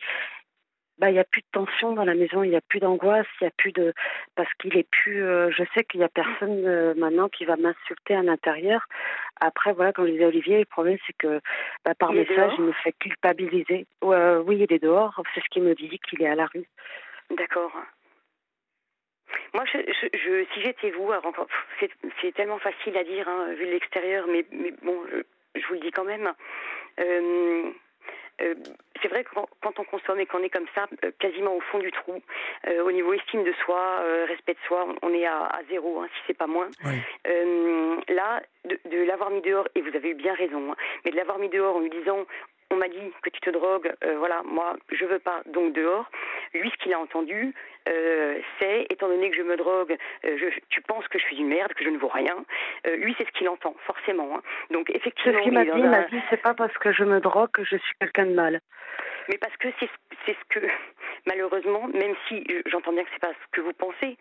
S3: Bah, il n'y a plus de tension dans la maison, il n'y a plus d'angoisse, il n'y a plus de parce qu'il est plus. Euh, je sais qu'il y a personne euh, maintenant qui va m'insulter à l'intérieur. Après, voilà, comme je disais Olivier, le problème c'est que bah, par message, il me fait culpabiliser. oui, il est dehors. C'est ce qu'il me dit qu'il est à la rue.
S4: D'accord. Moi, je, je, si j'étais vous, c'est tellement facile à dire hein, vu de l'extérieur, mais, mais bon, je, vous le dis quand même. Euh, euh, c'est vrai que quand, on consomme et qu'on est comme ça, euh, quasiment au fond du trou, euh, au niveau estime de soi, respect de soi, on est à, zéro, hein, si c'est pas moins. là, de, l'avoir mis dehors, et vous avez eu bien raison, hein, mais de l'avoir mis dehors en lui disant on m'a dit que tu te drogues, voilà, moi je veux pas, donc dehors. Lui, ce qu'il a entendu, euh, c'est, étant donné que je me drogue, euh, je, tu penses que je suis une merde, que je ne vaux rien. Euh, lui, c'est ce qu'il entend, forcément. Hein. Donc, effectivement.
S3: Ce qu'il m'a dit, il m'a dit, c'est pas parce que je me drogue que je suis quelqu'un de mal.
S4: Mais parce que c'est ce que, malheureusement, même si j'entends bien que c'est pas ce que vous pensez,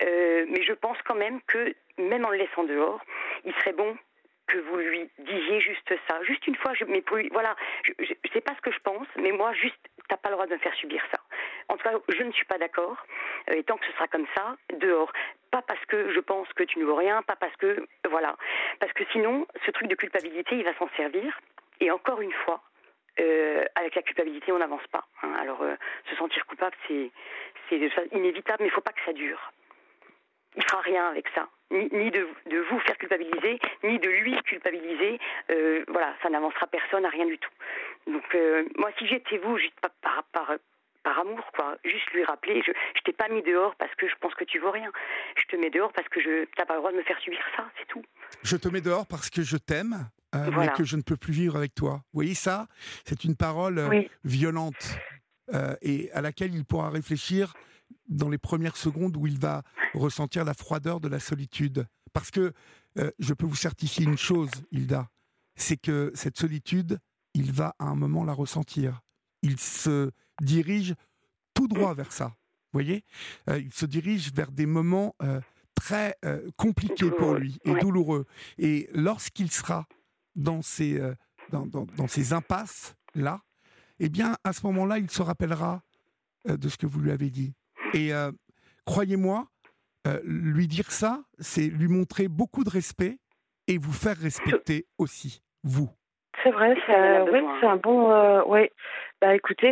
S4: mais je pense quand même que, même en le laissant dehors, il serait bon que vous lui disiez juste ça, juste une fois. Mais pour voilà, je, je, sais pas ce que je pense, mais moi, juste, t'as pas le droit de me faire subir ça. En tout cas, je ne suis pas d'accord. Euh, et tant que ce sera comme ça, dehors. Pas parce que je pense que tu ne veux rien, pas parce que voilà, parce que sinon, ce truc de culpabilité, il va s'en servir. Et encore une fois, euh, avec la culpabilité, on n'avance pas. Hein. Alors, euh, se sentir coupable, c'est inévitable, mais il ne faut pas que ça dure. Il fera rien avec ça ni, de, vous faire culpabiliser, ni de lui culpabiliser. Euh, voilà, ça n'avancera personne à rien du tout. Donc euh, moi, si j'étais vous, juste pas par, par, par amour, quoi, juste lui rappeler, je, je t'ai pas mis dehors parce que je pense que tu vaux rien. Je te mets dehors parce que je t'as pas le droit de me faire subir ça, c'est tout.
S2: Je te mets dehors parce que je t'aime. Euh, mais que je ne peux plus vivre avec toi. Vous voyez ça? C'est une parole violente et à laquelle il pourra réfléchir dans les premières secondes où il va ressentir la froideur de la solitude. Parce que euh, je peux vous certifier une chose, Hilda, c'est que cette solitude, il va à un moment la ressentir. Il se dirige tout droit vers ça. Vous voyez? Euh, Il se dirige vers des moments euh, très compliqués pour lui et douloureux. Et lorsqu'il sera dans ces, dans, dans ces impasses-là, eh bien, à ce moment-là, il se rappellera de ce que vous lui avez dit. Et euh, croyez-moi, euh, lui dire ça, c'est lui montrer beaucoup de respect et vous faire respecter aussi, vous.
S3: C'est vrai, c'est un bon. Euh, ouais. Bah écoutez,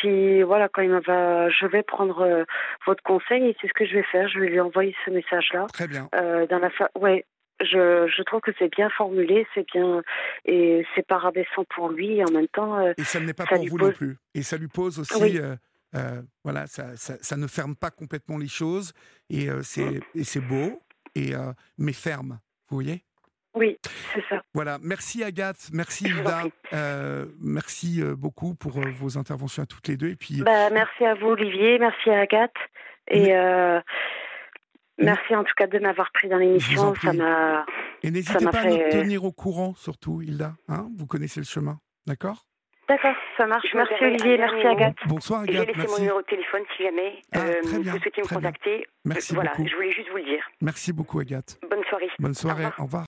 S3: si voilà quand il va, je vais prendre votre conseil et c'est ce que je vais faire. Je vais lui envoyer ce message-là.
S2: Très bien.
S3: dans la ouais. Je, je trouve que c'est bien formulé, c'est bien et c'est pas rabaissant pour lui et en même temps.
S2: et ça n'est pas pour vous non plus. Et ça lui pose aussi. Euh, voilà, ça, ça, ne ferme pas complètement les choses et euh, c'est beau, et, euh, mais ferme, vous voyez?
S3: Oui, c'est ça.
S2: Voilà, merci Agathe, merci Hilda, merci beaucoup pour vos interventions à toutes les deux. Et puis,
S3: bah, merci à vous Olivier, merci à Agathe, et merci en tout cas de m'avoir pris dans l'émission, ça m'a...
S2: Et n'hésitez pas à nous tenir au courant surtout, Hilda, hein vous connaissez le chemin, d'accord?
S3: D'accord, ça marche. Merci Olivier, merci Agathe.
S2: Bonsoir Agathe.
S4: J'ai laissé mon numéro de téléphone si jamais
S2: ah, euh, vous
S4: souhaitez me contacter.
S2: Merci
S4: voilà,
S2: beaucoup.
S4: je voulais juste vous le dire.
S2: Merci beaucoup Agathe.
S4: Bonne soirée.
S2: Bonne soirée, Au revoir.